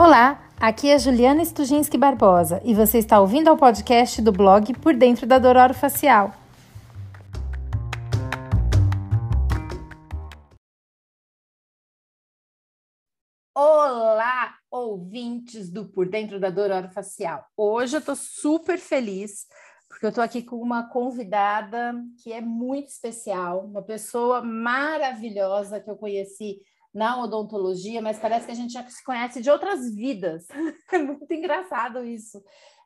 Olá, aqui é Juliana Stujinski Barbosa e você está ouvindo ao podcast do blog Por Dentro da Dor Facial. Olá, ouvintes do Por Dentro da Dor Facial. Hoje eu estou super feliz porque eu estou aqui com uma convidada que é muito especial, uma pessoa maravilhosa que eu conheci na odontologia, mas parece que a gente já se conhece de outras vidas. É muito engraçado isso.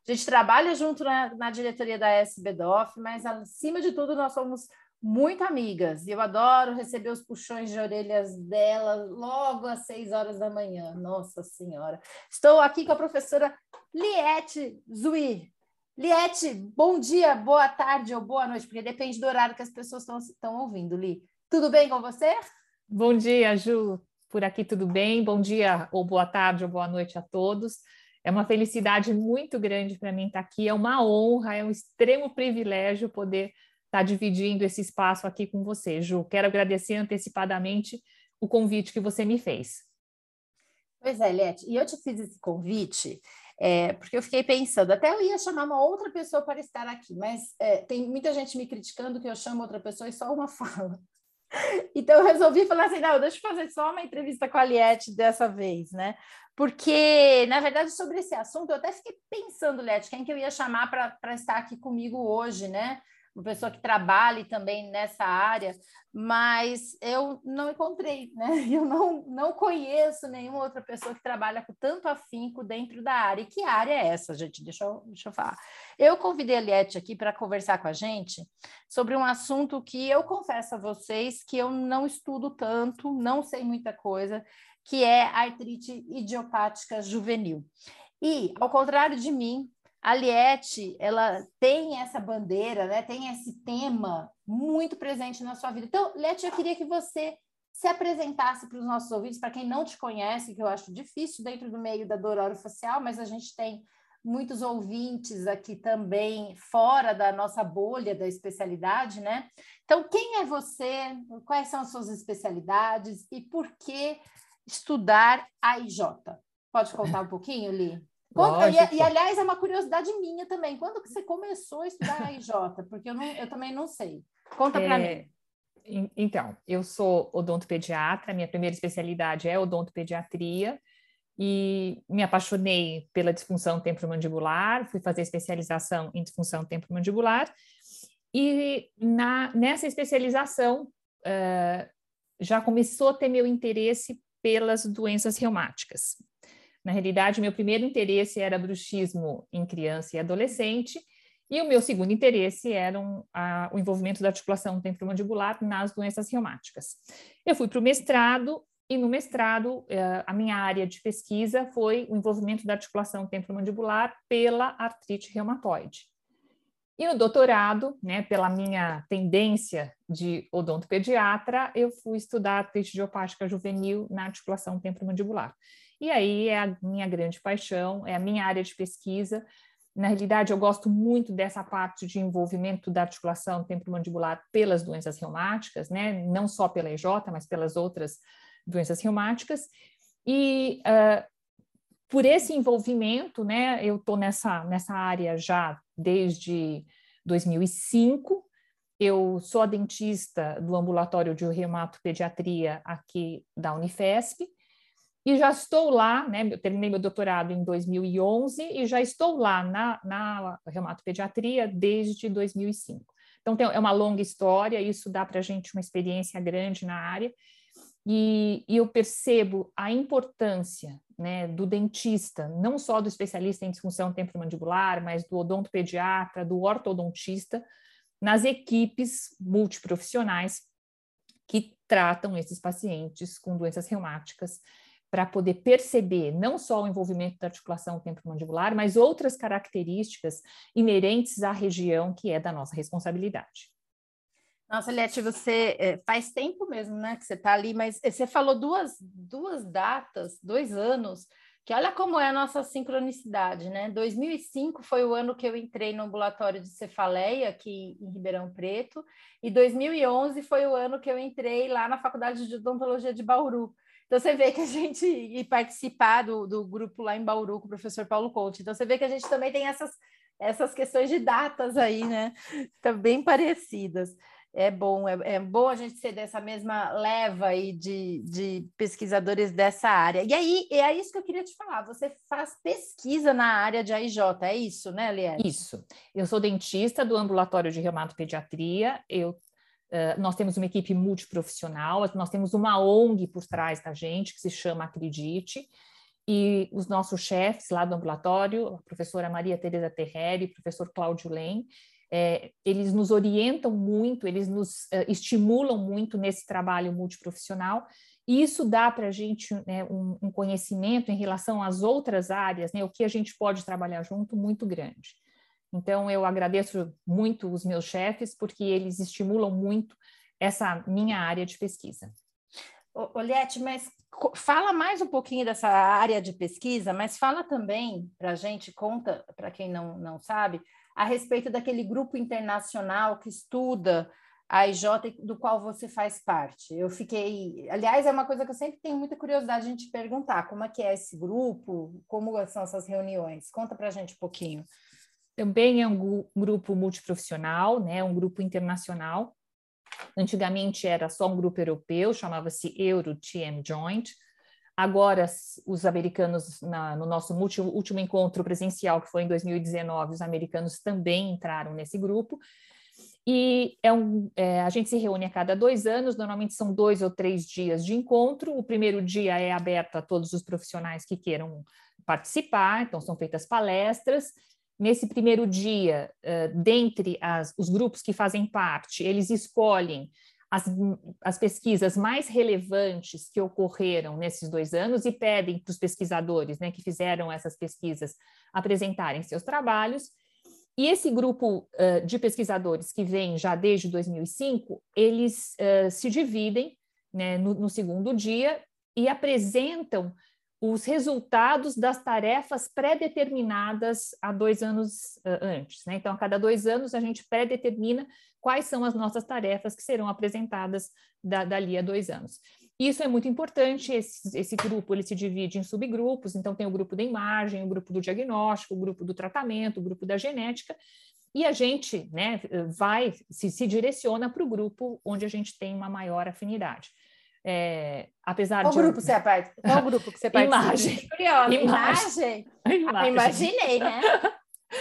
A gente trabalha junto na, na diretoria da SBDOF, mas acima de tudo nós somos muito amigas. E eu adoro receber os puxões de orelhas dela logo às seis horas da manhã. Nossa Senhora. Estou aqui com a professora Liette Zui. Liette, bom dia, boa tarde ou boa noite, porque depende do horário que as pessoas estão ouvindo, Li. Tudo bem com você? Bom dia, Ju. Por aqui tudo bem? Bom dia, ou boa tarde, ou boa noite a todos. É uma felicidade muito grande para mim estar aqui, é uma honra, é um extremo privilégio poder estar dividindo esse espaço aqui com você, Ju. Quero agradecer antecipadamente o convite que você me fez. Pois é, Lete, e eu te fiz esse convite é, porque eu fiquei pensando, até eu ia chamar uma outra pessoa para estar aqui, mas é, tem muita gente me criticando que eu chamo outra pessoa e só uma fala. Então eu resolvi falar assim, não, deixa eu fazer só uma entrevista com a Liette dessa vez, né? Porque, na verdade, sobre esse assunto, eu até fiquei pensando, Liette, quem que eu ia chamar para estar aqui comigo hoje, né? Uma pessoa que trabalhe também nessa área, mas eu não encontrei, né? Eu não, não conheço nenhuma outra pessoa que trabalha com tanto afinco dentro da área. E que área é essa, gente? Deixa eu, deixa eu falar. Eu convidei a Liette aqui para conversar com a gente sobre um assunto que eu confesso a vocês que eu não estudo tanto, não sei muita coisa, que é artrite idiopática juvenil. E, ao contrário de mim, a Liette, ela tem essa bandeira, né? tem esse tema muito presente na sua vida. Então, Liette, eu queria que você se apresentasse para os nossos ouvintes, para quem não te conhece, que eu acho difícil dentro do meio da dor orofacial, mas a gente tem muitos ouvintes aqui também fora da nossa bolha da especialidade, né? Então, quem é você? Quais são as suas especialidades e por que estudar a IJ? Pode contar um pouquinho, Li? Quando, e, e, aliás, é uma curiosidade minha também. Quando que você começou a estudar a IJ? Porque eu, não, eu também não sei. Conta para é, mim. Então, eu sou odontopediatra, minha primeira especialidade é odontopediatria e me apaixonei pela disfunção temporomandibular, fui fazer especialização em disfunção temporomandibular e na, nessa especialização uh, já começou a ter meu interesse pelas doenças reumáticas. Na realidade, meu primeiro interesse era bruxismo em criança e adolescente, e o meu segundo interesse era um, a, o envolvimento da articulação temporomandibular nas doenças reumáticas. Eu fui para o mestrado, e no mestrado, eh, a minha área de pesquisa foi o envolvimento da articulação temporomandibular pela artrite reumatoide. E no doutorado, né, pela minha tendência de odontopediatra, eu fui estudar artrite idiopática juvenil na articulação temporomandibular. E aí é a minha grande paixão, é a minha área de pesquisa. Na realidade, eu gosto muito dessa parte de envolvimento da articulação temporomandibular pelas doenças reumáticas, né? Não só pela EJ, mas pelas outras doenças reumáticas. E uh, por esse envolvimento, né? Eu estou nessa, nessa área já desde 2005. Eu sou a dentista do ambulatório de reumatopediatria aqui da Unifesp e já estou lá, né? Eu terminei meu doutorado em 2011 e já estou lá na, na reumatopediatria desde 2005. Então, tem, é uma longa história, isso dá para a gente uma experiência grande na área, e, e eu percebo a importância né, do dentista, não só do especialista em disfunção temporomandibular, mas do odontopediatra, do ortodontista, nas equipes multiprofissionais que tratam esses pacientes com doenças reumáticas para poder perceber não só o envolvimento da articulação temporomandibular, mas outras características inerentes à região que é da nossa responsabilidade. Nossa, Liette, você é, faz tempo mesmo, né, que você está ali, mas você falou duas, duas datas, dois anos que olha como é a nossa sincronicidade, né? 2005 foi o ano que eu entrei no ambulatório de cefaleia aqui em Ribeirão Preto, e 2011 foi o ano que eu entrei lá na Faculdade de Odontologia de Bauru. Então você vê que a gente e participar do, do grupo lá em Bauru com o professor Paulo Conte. Então você vê que a gente também tem essas essas questões de datas aí, né? Também parecidas é bom, é, é, bom a gente ser dessa mesma leva aí de, de pesquisadores dessa área. E aí, é isso que eu queria te falar, você faz pesquisa na área de AIJ, é isso, né, Liette? Isso. Eu sou dentista do ambulatório de reumatopediatria, eu, uh, nós temos uma equipe multiprofissional, nós temos uma ONG por trás da gente, que se chama Acredite, e os nossos chefes lá do ambulatório, a professora Maria Tereza Terreri, o professor Cláudio Lem, é, eles nos orientam muito, eles nos uh, estimulam muito nesse trabalho multiprofissional, e isso dá para a gente né, um, um, conhecimento em relação às outras áreas, né, o que a gente pode trabalhar junto, muito grande. Então, eu agradeço muito os meus chefes, porque eles estimulam muito essa minha área de pesquisa. Oliette, mas fala mais um pouquinho dessa área de pesquisa, mas fala também para a gente, conta para quem não, não sabe, a respeito daquele grupo internacional que estuda a IJ do qual você faz parte. Eu fiquei, aliás, é uma coisa que eu sempre tenho muita curiosidade de te perguntar, como é que é esse grupo, como são essas reuniões? Conta para a gente um pouquinho. Também é um grupo multiprofissional, né, um grupo internacional. Antigamente era só um grupo europeu, chamava-se Euro-TM Joint, Agora, os americanos, na, no nosso último, último encontro presencial, que foi em 2019, os americanos também entraram nesse grupo. E é um, é, a gente se reúne a cada dois anos, normalmente são dois ou três dias de encontro. O primeiro dia é aberto a todos os profissionais que queiram participar, então são feitas palestras. Nesse primeiro dia, dentre as, os grupos que fazem parte, eles escolhem as, as pesquisas mais relevantes que ocorreram nesses dois anos e pedem para os pesquisadores né, que fizeram essas pesquisas apresentarem seus trabalhos. E esse grupo uh, de pesquisadores que vem já desde 2005, eles uh, se dividem né, no, no segundo dia e apresentam os resultados das tarefas pré-determinadas há dois anos uh, antes. Né? Então, a cada dois anos, a gente pré-determina quais são as nossas tarefas que serão apresentadas da, dali a dois anos. Isso é muito importante, esse, esse, grupo ele se divide em subgrupos, então tem o grupo da imagem, o grupo do diagnóstico, o grupo do tratamento, o grupo da genética, e a gente né, vai, se, se direciona para o grupo onde a gente tem uma maior afinidade. É, apesar Qual de. grupo você participa? Qual grupo que você participa? Imagem. Curiosa. Imagem? Imagem. Imaginei, né?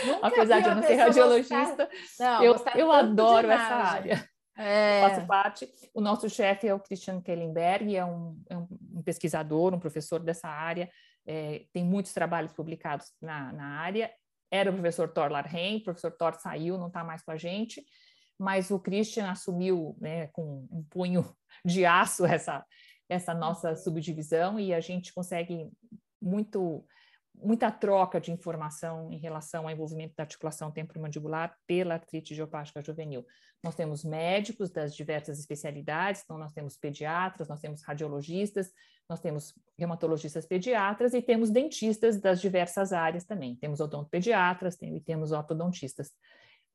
Nunca apesar de eu não ser radiologista, não, eu, eu adoro essa área. É. Faço parte. O nosso chefe é o Christian Kellenberg, é um, é um pesquisador, um professor dessa área, é, tem muitos trabalhos publicados na, na área. Era o professor Thor Larrain, o professor Thor saiu, não está mais com a gente, mas o Christian assumiu né, com um punho de aço essa, essa nossa uhum. subdivisão e a gente consegue muito muita troca de informação em relação ao envolvimento da articulação temporomandibular pela artrite idiopática juvenil. Nós temos médicos das diversas especialidades, então nós temos pediatras, nós temos radiologistas, nós temos reumatologistas pediatras e temos dentistas das diversas áreas também. Temos odontopediatras e temos ortodontistas.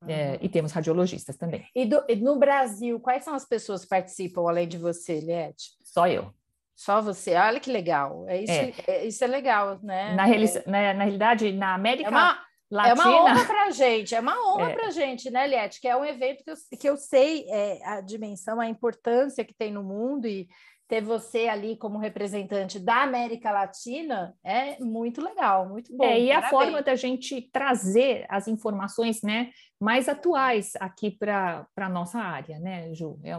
Uhum. É, e temos radiologistas também. E, do, e, no Brasil, quais são as pessoas que participam além de você, Liette? Só eu. Só você, olha que legal. É isso, é. É, isso é legal, né? Na, reali é. na, na, realidade, na América é uma, Latina... É uma honra para a gente, é uma honra é. para a gente, né, Liette? Que é um evento que eu, que eu sei é, a dimensão, a importância que tem no mundo e ter você ali como representante da América Latina é muito legal, muito bom. É, e Parabéns. a forma da gente trazer as informações né, mais atuais aqui para a nossa área, né, Ju? É,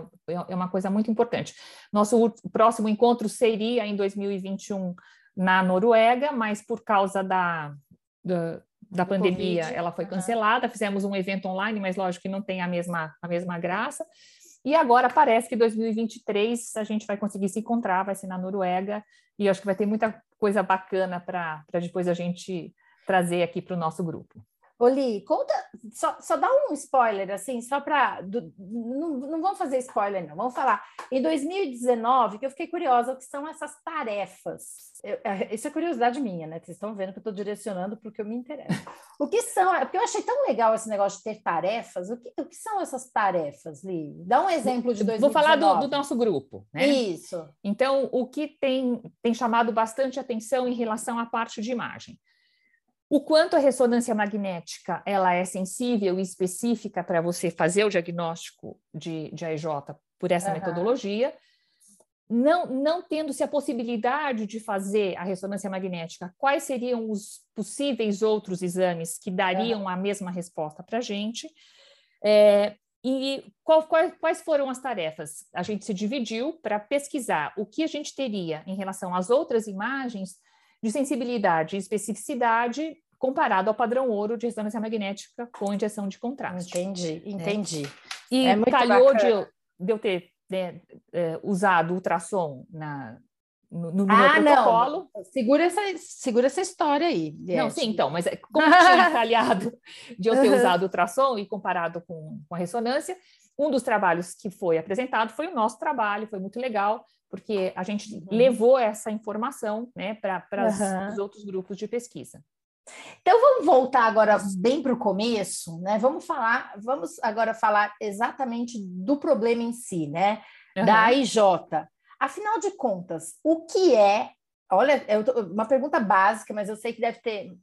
é uma coisa muito importante. Nosso próximo encontro seria em 2021 na Noruega, mas por causa da, da da pandemia, COVID. ela foi cancelada. Uhum. Fizemos um evento online, mas lógico que não tem a mesma, a mesma graça. E agora parece que 2023 a gente vai conseguir se encontrar, vai ser na Noruega, e acho que vai ter muita coisa bacana para depois a gente trazer aqui para o nosso grupo. Oli, conta, só, só dá um spoiler, assim, só para. Não, não vamos fazer spoiler, não. Vamos falar. Em 2019, que eu fiquei curiosa, o que são essas tarefas? Eu, é, isso é curiosidade minha, né? Vocês estão vendo que eu estou direcionando para o que eu me interesso. O que são? É porque eu achei tão legal esse negócio de ter tarefas. O que, o que são essas tarefas, Li? Dá um exemplo de 2019. Vou falar do, do nosso grupo, né? Isso. Então, o que tem, tem chamado bastante atenção em relação à parte de imagem? O quanto a ressonância magnética ela é sensível e específica para você fazer o diagnóstico de, de AIJ por essa uhum. metodologia, não, não tendo-se a possibilidade de fazer a ressonância magnética, quais seriam os possíveis outros exames que dariam uhum. a mesma resposta para a gente? É, e qual, qual, quais foram as tarefas? A gente se dividiu para pesquisar o que a gente teria em relação às outras imagens de sensibilidade e especificidade comparado ao padrão ouro de ressonância magnética com injeção de contraste. Entendi, né? entendi. E é calhou de eu, de eu, ter né, é, usado ultrassom na, no, no ah, meu protocolo. Não. Segura essa, segura essa história aí. Não, sim, então, mas é, como tinha calhado de eu ter usado ultrassom e comparado com, com a ressonância, um dos trabalhos que foi apresentado foi o nosso trabalho, foi muito legal, porque a gente uhum. levou essa informação né, para uhum. os outros grupos de pesquisa. Então vamos voltar agora bem para o começo, né? Vamos falar, vamos agora falar exatamente do problema em si, né? Uhum. Da AIJ. Afinal de contas, o que é? Olha, é uma pergunta básica, mas eu sei que deve ter.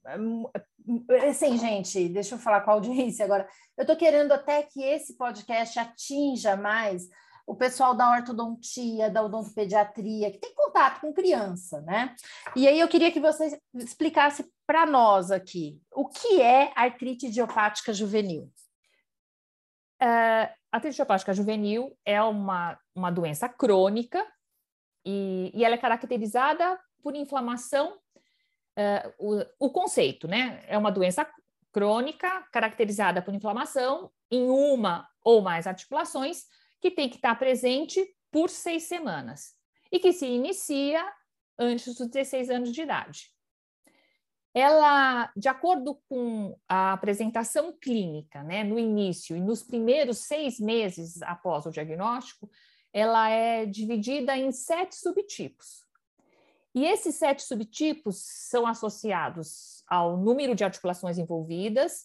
Assim, gente, deixa eu falar com a audiência agora. Eu estou querendo até que esse podcast atinja mais o pessoal da ortodontia, da odontopediatria, que tem contato com criança, né? E aí eu queria que você explicasse para nós aqui o que é artrite idiopática juvenil. Uh, artrite idiopática juvenil é uma, uma doença crônica e, e ela é caracterizada por inflamação. Uh, o, o conceito, né? É uma doença crônica caracterizada por inflamação em uma ou mais articulações que tem que estar presente por seis semanas e que se inicia antes dos 16 anos de idade. Ela, de acordo com a apresentação clínica, né, no início e nos primeiros seis meses após o diagnóstico, ela é dividida em sete subtipos. E esses sete subtipos são associados ao número de articulações envolvidas,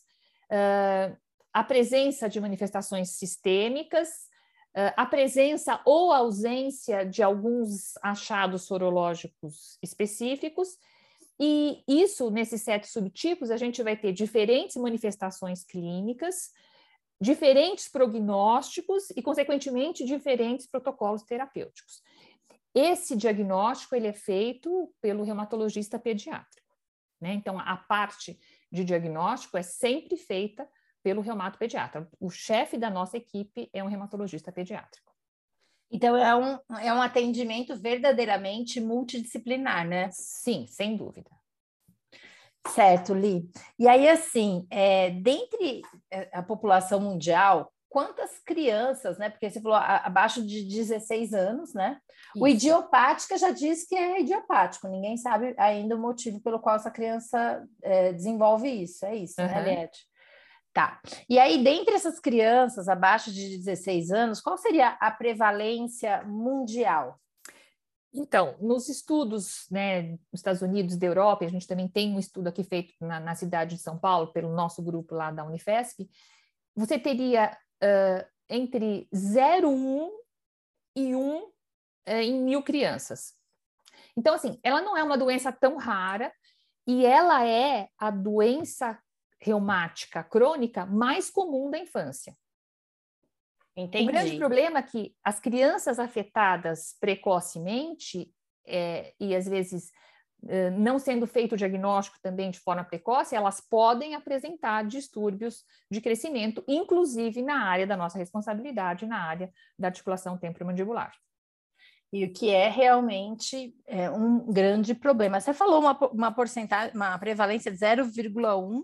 uh, a presença de manifestações sistêmicas a presença ou ausência de alguns achados sorológicos específicos, e isso, nesses sete subtipos, a gente vai ter diferentes manifestações clínicas, diferentes prognósticos e, consequentemente, diferentes protocolos terapêuticos. Esse diagnóstico ele é feito pelo reumatologista pediátrico. Né? Então, a parte de diagnóstico é sempre feita pelo reumatopediatra. O chefe da nossa equipe é um reumatologista pediátrico. Então, é um, é um atendimento verdadeiramente multidisciplinar, né? Sim, sem dúvida. Certo, Li. E aí, assim, é, dentre é, a população mundial, quantas crianças, né? Porque você falou abaixo de 16 anos, né? Isso. O idiopática já diz que é idiopático, ninguém sabe ainda o motivo pelo qual essa criança é, desenvolve isso, é isso, uhum. né, Liette? Tá. E aí, dentre essas crianças abaixo de 16 anos, qual seria a prevalência mundial? Então, nos estudos né, nos Estados Unidos, da Europa, a gente também tem um estudo aqui feito na, na cidade de São Paulo, pelo nosso grupo lá da Unifesp, você teria uh, entre 0,1 e 1 uh, em mil crianças. Então, assim, ela não é uma doença tão rara e ela é a doença reumática crônica mais comum da infância. Entendi. O grande problema é que as crianças afetadas precocemente, é, e às vezes é, não sendo feito o diagnóstico também de forma precoce, elas podem apresentar distúrbios de crescimento, inclusive na área da nossa responsabilidade, na área da articulação temporomandibular. E o que é realmente é, um grande problema. Você falou uma, uma porcentagem, uma prevalência de 0,1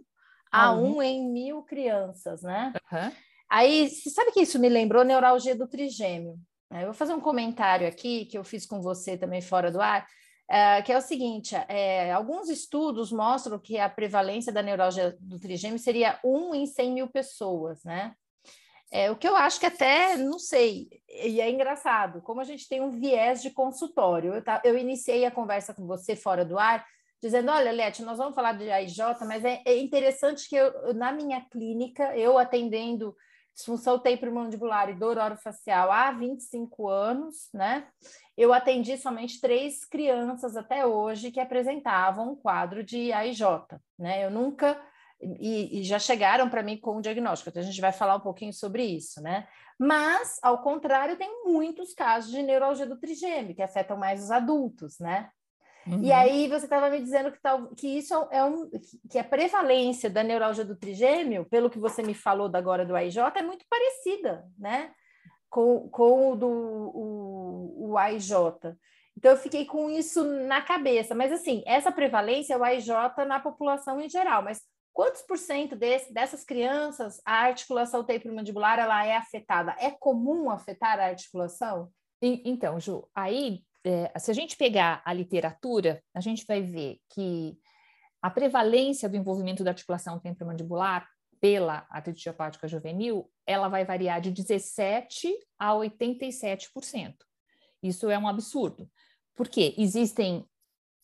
a um em mil crianças, né? Uhum. Aí, você sabe que isso me lembrou neuralgia do trigêmeo. Eu vou fazer um comentário aqui que eu fiz com você também fora do ar. é, que é o seguinte: é, alguns estudos mostram que a prevalência da neuralgia do trigêmeo seria 1 em 100 mil pessoas, né? É, o que eu acho que até, não sei, e é engraçado, como a gente tem um viés de consultório. Eu, tá, eu iniciei a conversa com você fora do ar, dizendo: olha, Lete, nós vamos falar de AIJ, mas é, é interessante que eu, na minha clínica, eu atendendo disfunção temporomandibular e dor orofacial há 25 anos, né? Eu atendi somente três crianças até hoje que apresentavam um quadro de AIJ, né? Eu nunca e, e já chegaram para mim com o diagnóstico, então a gente vai falar um pouquinho sobre isso, né? Mas, ao contrário, tem muitos casos de neuralgia do trigêmeo, que afetam mais os adultos, né? Uhum. E aí você estava me dizendo que, tal, que isso é um que a prevalência da neuralgia do trigêmeo, pelo que você me falou da agora do AIJ, é muito parecida, né? Com, com o do o, o AIJ. Então eu fiquei com isso na cabeça. Mas assim, essa prevalência é o AIJ na população em geral, mas quantos por cento desse, dessas crianças a articulação temporomandibular ela é afetada? É comum afetar a articulação? Então, Ju, aí é, se a gente pegar a literatura, a gente vai ver que a prevalência do envolvimento da articulação temporomandibular pela artrite idiopática juvenil, ela vai variar de 17 a 87%. Isso é um absurdo, porque existem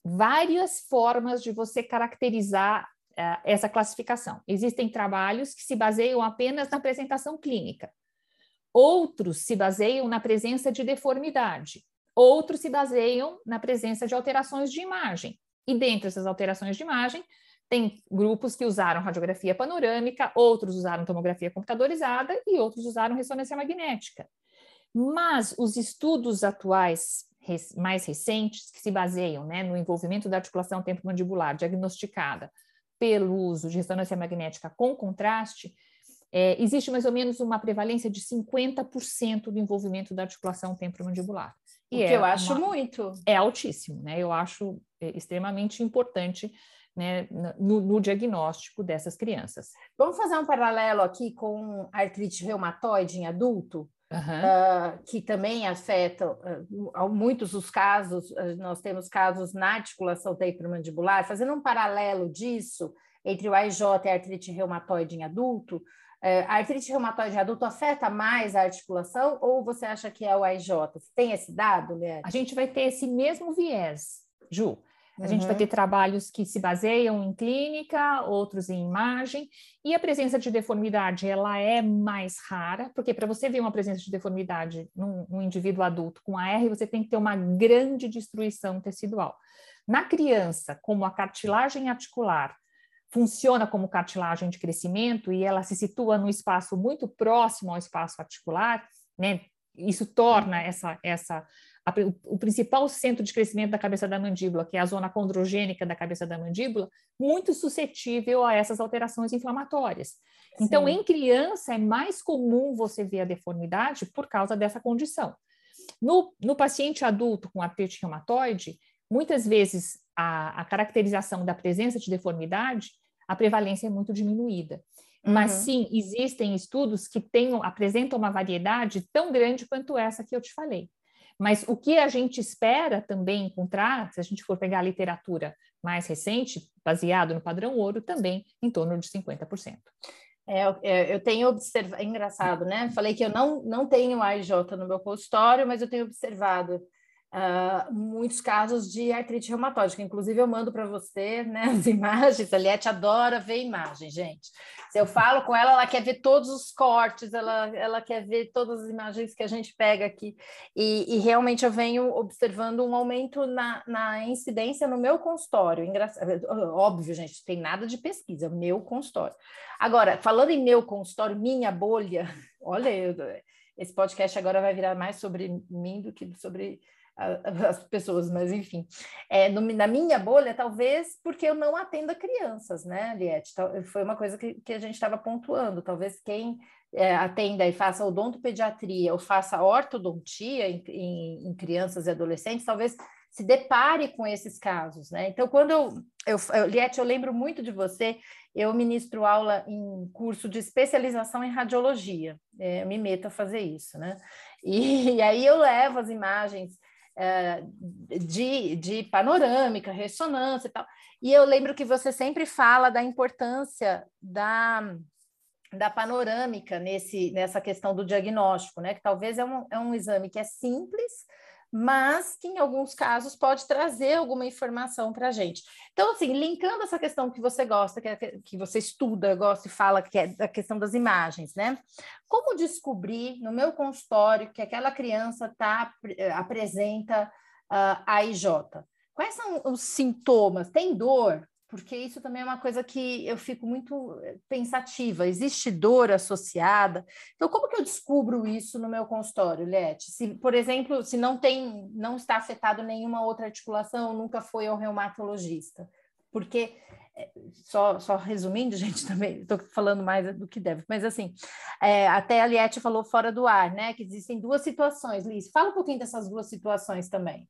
várias formas de você caracterizar uh, essa classificação. Existem trabalhos que se baseiam apenas na apresentação clínica. Outros se baseiam na presença de deformidade. Outros se baseiam na presença de alterações de imagem. E dentre essas alterações de imagem, tem grupos que usaram radiografia panorâmica, outros usaram tomografia computadorizada e outros usaram ressonância magnética. Mas os estudos atuais mais recentes, que se baseiam né, no envolvimento da articulação temporomandibular diagnosticada pelo uso de ressonância magnética com contraste, é, existe mais ou menos uma prevalência de 50% do envolvimento da articulação temporomandibular. E o que é eu acho uma, muito. É altíssimo, né? Eu acho é, extremamente importante né, no, no, diagnóstico dessas crianças. Vamos fazer um paralelo aqui com artrite reumatoide em adulto, uhum. uh, que também afeta uh, muitos dos casos, uh, nós temos casos na articulação temporomandibular, fazendo um paralelo disso entre o AIJ e a artrite reumatoide em adulto, a artrite reumatoide adulto afeta mais a articulação ou você acha que é o AIJ? Você tem esse dado, né? A gente vai ter esse mesmo viés, Ju. A uhum. gente vai ter trabalhos que se baseiam em clínica, outros em imagem, e a presença de deformidade ela é mais rara, porque para você ver uma presença de deformidade num, num indivíduo adulto com AR, você tem que ter uma grande destruição tecidual. Na criança, como a cartilagem articular funciona como cartilagem de crescimento e ela se situa no espaço muito próximo ao espaço articular, né? Isso torna essa, essa a, o, principal centro de crescimento da cabeça da mandíbula, que é a zona condrogênica da cabeça da mandíbula, muito suscetível a essas alterações inflamatórias. Então, Sim. em criança, é mais comum você ver a deformidade por causa dessa condição. No, no paciente adulto com artrite reumatoide, muitas vezes a, a caracterização da presença de deformidade a prevalência é muito diminuída. Mas uhum. sim, existem estudos que tenham, apresentam uma variedade tão grande quanto essa que eu te falei. Mas o que a gente espera também encontrar, se a gente for pegar a literatura mais recente, baseado no padrão ouro, também em torno de 50%. É, é, eu tenho observado, é engraçado, né? Falei que eu não, não tenho AIJ no meu consultório, mas eu tenho observado Uh, muitos casos de artrite reumatóide, inclusive eu mando para você né, as imagens, a Liette adora ver imagens, gente. Se eu falo com ela, ela quer ver todos os cortes, ela, ela quer ver todas as imagens que a gente pega aqui, e, e realmente eu venho observando um aumento na, na incidência no meu consultório. Engraçado, óbvio, gente, tem nada de pesquisa, meu consultório. Agora, falando em meu consultório, minha bolha, olha, esse podcast agora vai virar mais sobre mim do que sobre as pessoas, mas enfim. É, no, na minha bolha, talvez porque eu não atendo a crianças, né, Liette? Foi uma coisa que, que a gente estava pontuando. Talvez quem é, atenda e faça odontopediatria ou faça ortodontia em, em, em, crianças e adolescentes, talvez se depare com esses casos, né? Então, quando eu, eu, eu Liette, eu lembro muito de você, eu ministro aula em curso de especialização em radiologia, é, eu me meto a fazer isso, né? E, e aí eu levo as imagens de, de panorâmica, ressonância e tal. E eu lembro que você sempre fala da importância da, da panorâmica nesse, nessa questão do diagnóstico, né? Que talvez é um, é um exame que é simples, mas que em alguns casos pode trazer alguma informação para a gente. Então, assim, linkando essa questão que você gosta, que, é, que você estuda, gosta e fala, que é da questão das imagens, né? Como descobrir no meu consultório que aquela criança tá, eh, apresenta uh, a IJ? Quais são os sintomas? Tem dor? Porque isso também é uma coisa que eu fico muito eh, pensativa. Existe dor associada. Então, como que eu descubro isso no meu consultório, Lete? Se, por exemplo, se não tem, não está afetado nenhuma outra articulação, nunca foi ao reumatologista. Porque, eh, só, só resumindo, gente, também estou falando mais do que deve, mas assim, é, até a Liette falou fora do ar, né? Que existem duas situações. Liz, fala um pouquinho dessas duas situações também.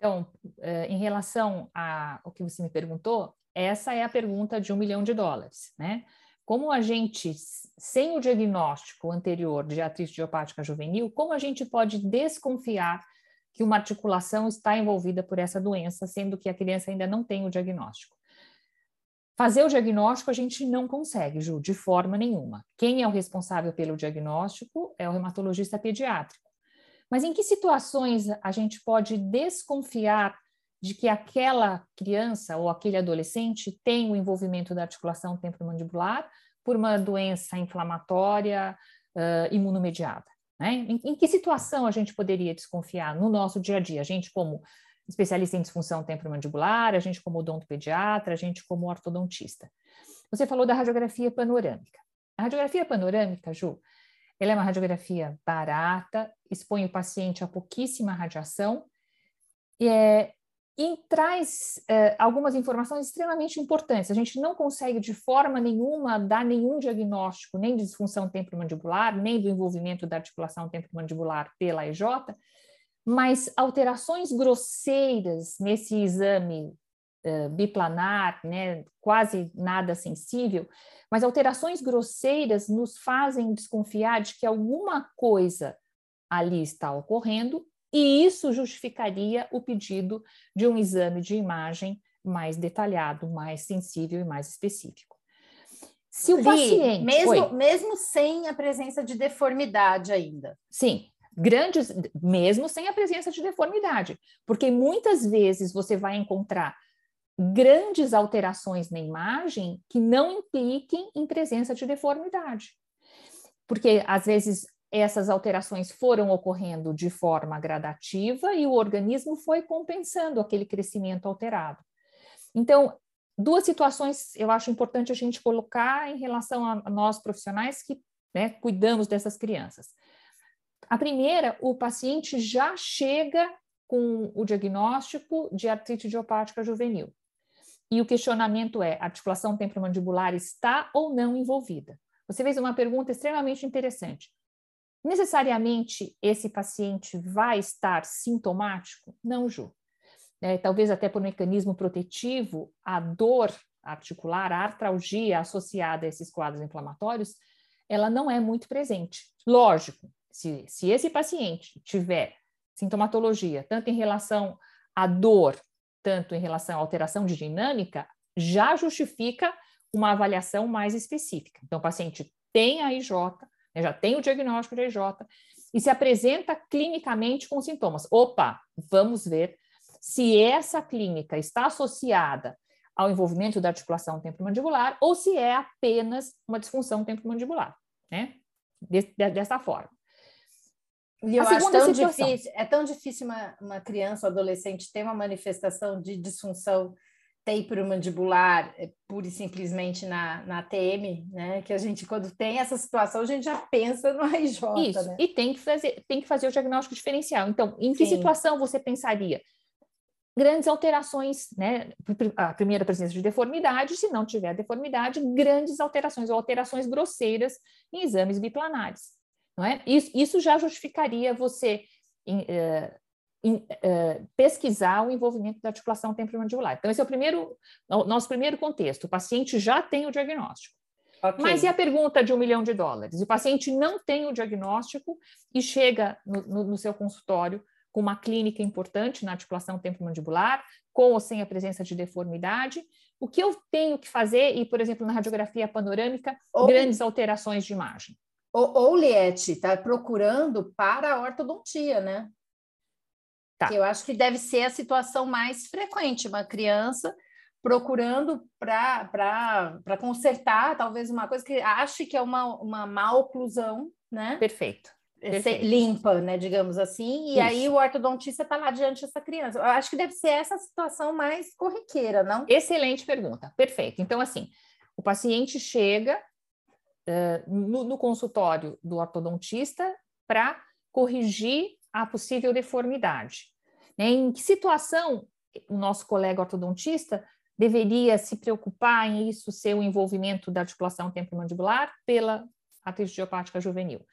Então, eh, em relação ao que você me perguntou, essa é a pergunta de um milhão de dólares, né? Como a gente, sem o diagnóstico anterior de artrite idiopática juvenil, como a gente pode desconfiar que uma articulação está envolvida por essa doença, sendo que a criança ainda não tem o diagnóstico? Fazer o diagnóstico a gente não consegue, Ju, de forma nenhuma. Quem é o responsável pelo diagnóstico é o reumatologista pediátrico. Mas em que situações a gente pode desconfiar de que aquela criança ou aquele adolescente tem o envolvimento da articulação temporomandibular por uma doença inflamatória uh, imunomediada? Né? Em, em, que situação a gente poderia desconfiar no nosso dia a dia? A gente como especialista em disfunção temporomandibular, a gente como odontopediatra, a gente como ortodontista. Você falou da radiografia panorâmica. A radiografia panorâmica, Ju, ela é uma radiografia barata, expõe o paciente a pouquíssima radiação é, e traz é, algumas informações extremamente importantes. A gente não consegue de forma nenhuma dar nenhum diagnóstico, nem de disfunção temporomandibular, nem do envolvimento da articulação temporomandibular pela EJ, mas alterações grosseiras nesse exame biplanar, né, quase nada sensível, mas alterações grosseiras nos fazem desconfiar de que alguma coisa ali está ocorrendo e isso justificaria o pedido de um exame de imagem mais detalhado, mais sensível e mais específico. Se o paciente. Mesmo, mesmo sem a presença de deformidade ainda. Sim, grandes, mesmo sem a presença de deformidade, porque muitas vezes você vai encontrar grandes alterações na imagem que não impliquem em presença de deformidade. Porque, às vezes, essas alterações foram ocorrendo de forma gradativa e o organismo foi compensando aquele crescimento alterado. Então, duas situações eu acho importante a gente colocar em relação a nós profissionais que né, cuidamos dessas crianças. A primeira, o paciente já chega com o diagnóstico de artrite idiopática juvenil. E o questionamento é: a articulação temporomandibular está ou não envolvida? Você fez uma pergunta extremamente interessante. Necessariamente esse paciente vai estar sintomático? Não, Ju. É, talvez até por mecanismo protetivo, a dor articular, a artralgia associada a esses quadros inflamatórios, ela não é muito presente. Lógico, se, se esse paciente tiver sintomatologia, tanto em relação à dor tanto em relação à alteração de dinâmica, já justifica uma avaliação mais específica. Então, o paciente tem a IJ, né, já tem o diagnóstico de IJ, e se apresenta clinicamente com sintomas. Opa, vamos ver se essa clínica está associada ao envolvimento da articulação temporomandibular ou se é apenas uma disfunção temporomandibular, né? Dessa forma. E eu a acho tão situação. difícil, é tão difícil uma, uma criança ou adolescente ter uma manifestação de disfunção temporomandibular é, pura e simplesmente na, na TM, né? Que a gente, quando tem essa situação, a gente já pensa no RJ, Isso, né? e tem que, fazer, tem que fazer o diagnóstico diferencial. Então, em que Sim. situação você pensaria? Grandes alterações, né? A primeira presença de deformidade, se não tiver deformidade, grandes alterações ou alterações grosseiras em exames biplanares. Não é? isso, isso já justificaria você uh, uh, pesquisar o envolvimento da articulação temporomandibular. Então, esse é o primeiro, o nosso primeiro contexto. O paciente já tem o diagnóstico. Okay. Mas e a pergunta de um milhão de dólares? O paciente não tem o diagnóstico e chega no, no, no seu consultório com uma clínica importante na articulação temporomandibular, com ou sem a presença de deformidade. O que eu tenho que fazer, e, por exemplo, na radiografia panorâmica, ou, grandes alterações de imagem. Ou, ou Liette, está procurando para a ortodontia, né? Tá. Que eu acho que deve ser a situação mais frequente, uma criança procurando para consertar talvez uma coisa que ache que é uma, uma má oclusão, né? Perfeito. É, Perfeito. limpa, né, digamos assim, e Isso. aí o ortodontista está lá diante dessa criança. Eu acho que deve ser essa situação mais corriqueira, não? Excelente pergunta. Perfeito. Então, assim, o paciente chega no, no consultório do ortodontista para corrigir a possível deformidade. Né? Em que situação o nosso colega ortodontista deveria se preocupar em isso ser o envolvimento da articulação temporomandibular pela artrite idiopática juvenil?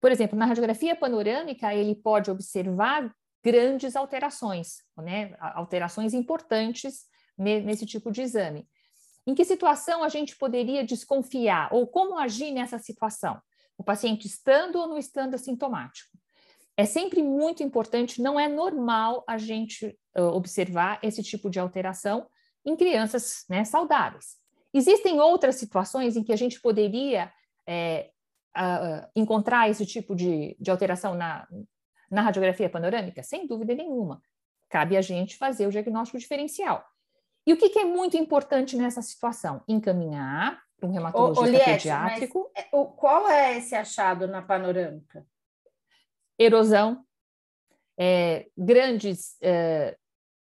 Por exemplo, na radiografia panorâmica, ele pode observar grandes alterações, né? alterações importantes nesse tipo de exame. Em que situação a gente poderia desconfiar ou como agir nessa situação? O paciente estando ou não estando assintomático? É sempre muito importante, não é normal a gente uh, observar esse tipo de alteração em crianças né, saudáveis. Existem outras situações em que a gente poderia é, uh, encontrar esse tipo de, de alteração na, na radiografia panorâmica? Sem dúvida nenhuma. Cabe a gente fazer o diagnóstico diferencial. E o que, que é muito importante nessa situação? Encaminhar para um reumatologista Liette, pediátrico. É, qual é esse achado na panorâmica? Erosão, é, grandes é,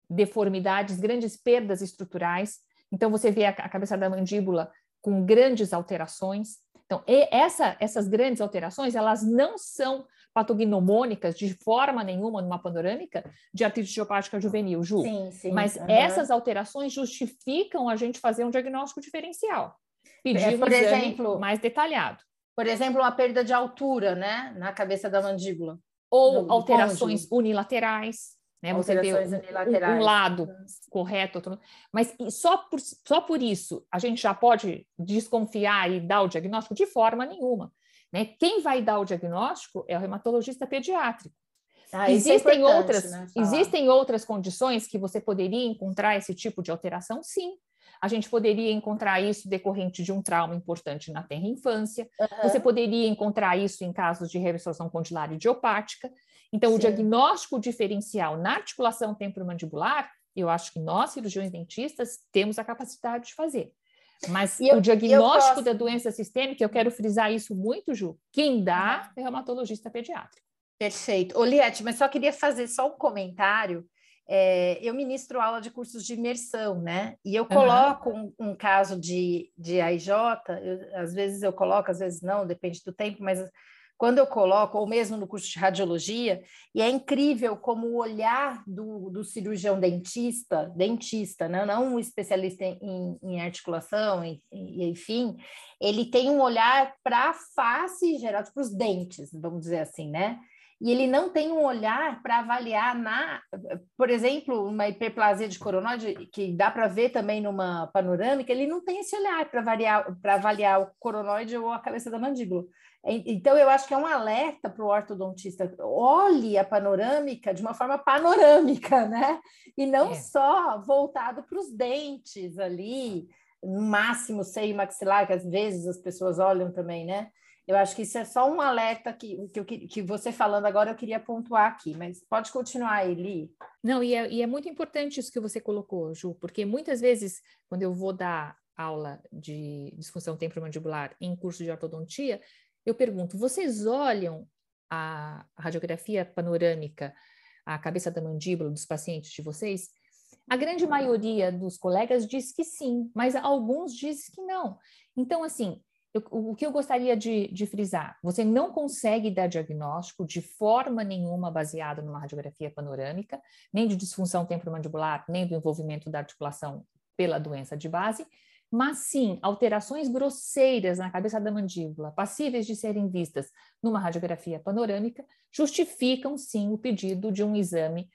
deformidades, grandes perdas estruturais. Então, você vê a, a cabeça da mandíbula com grandes alterações. Então, essa, essas grandes alterações, elas não são patognomônicas de forma nenhuma numa panorâmica de artrite idiopática juvenil, Ju. Sim, sim. Mas uhum. essas alterações justificam a gente fazer um diagnóstico diferencial. Pedir é, por um exemplo, mais detalhado. Por exemplo, uma perda de altura, né, na cabeça da mandíbula. Ou alterações unilaterais, né? Você vê um, um, lado correto, outro... mas só por, só por isso a gente já pode desconfiar e dar o diagnóstico de forma nenhuma. Né? Quem vai dar o diagnóstico é o reumatologista pediátrico. Ah, é existem, é outras, né, existem outras condições que você poderia encontrar esse tipo de alteração? Sim. A gente poderia encontrar isso decorrente de um trauma importante na tenra infância. Uhum. Você poderia encontrar isso em casos de reabsorção condilar idiopática. Então, Sim. o diagnóstico diferencial na articulação temporomandibular, eu acho que nós, cirurgiões dentistas, temos a capacidade de fazer. Mas eu, o diagnóstico posso... da doença sistêmica, eu quero frisar isso muito, Ju, quem dá é o reumatologista pediátrico. Perfeito. Oliette, mas só queria fazer só um comentário. É, eu ministro aula de cursos de imersão, né? E eu coloco uhum. um, um, caso de, de AIJ, eu, às vezes eu coloco, às vezes não, depende do tempo, mas quando eu coloco, ou mesmo no curso de radiologia, e é incrível como o olhar do, do cirurgião dentista, dentista, né? não um especialista em, em articulação, e, enfim, ele tem um olhar para a face geral, para os dentes, vamos dizer assim, né? e ele não tem um olhar para avaliar na, por exemplo, uma hiperplasia de coronoide, que dá para ver também numa panorâmica, ele não tem esse olhar para avaliar, avaliar o coronoide ou a cabeça da mandíbula. Então, eu acho que é um alerta para o ortodontista. Olhe a panorâmica de uma forma panorâmica, né? E não é. só voltado para os dentes ali, no máximo seio maxilar, que às vezes as pessoas olham também, né? Eu acho que isso é só um alerta que, que, eu, que você falando agora eu queria pontuar aqui, mas pode continuar, Eli. Não, e é, e é muito importante isso que você colocou, Ju, porque muitas vezes, quando eu vou dar aula de disfunção temporomandibular em curso de ortodontia, eu pergunto: vocês olham a radiografia panorâmica, a cabeça da mandíbula dos pacientes de vocês? A grande maioria dos colegas diz que sim, mas alguns dizem que não. Então, assim, eu, o que eu gostaria de, de, frisar? Você não consegue dar diagnóstico de forma nenhuma baseado numa radiografia panorâmica, nem de disfunção temporomandibular, nem do envolvimento da articulação pela doença de base, mas sim alterações grosseiras na cabeça da mandíbula, passíveis de serem vistas numa radiografia panorâmica, justificam sim o pedido de um exame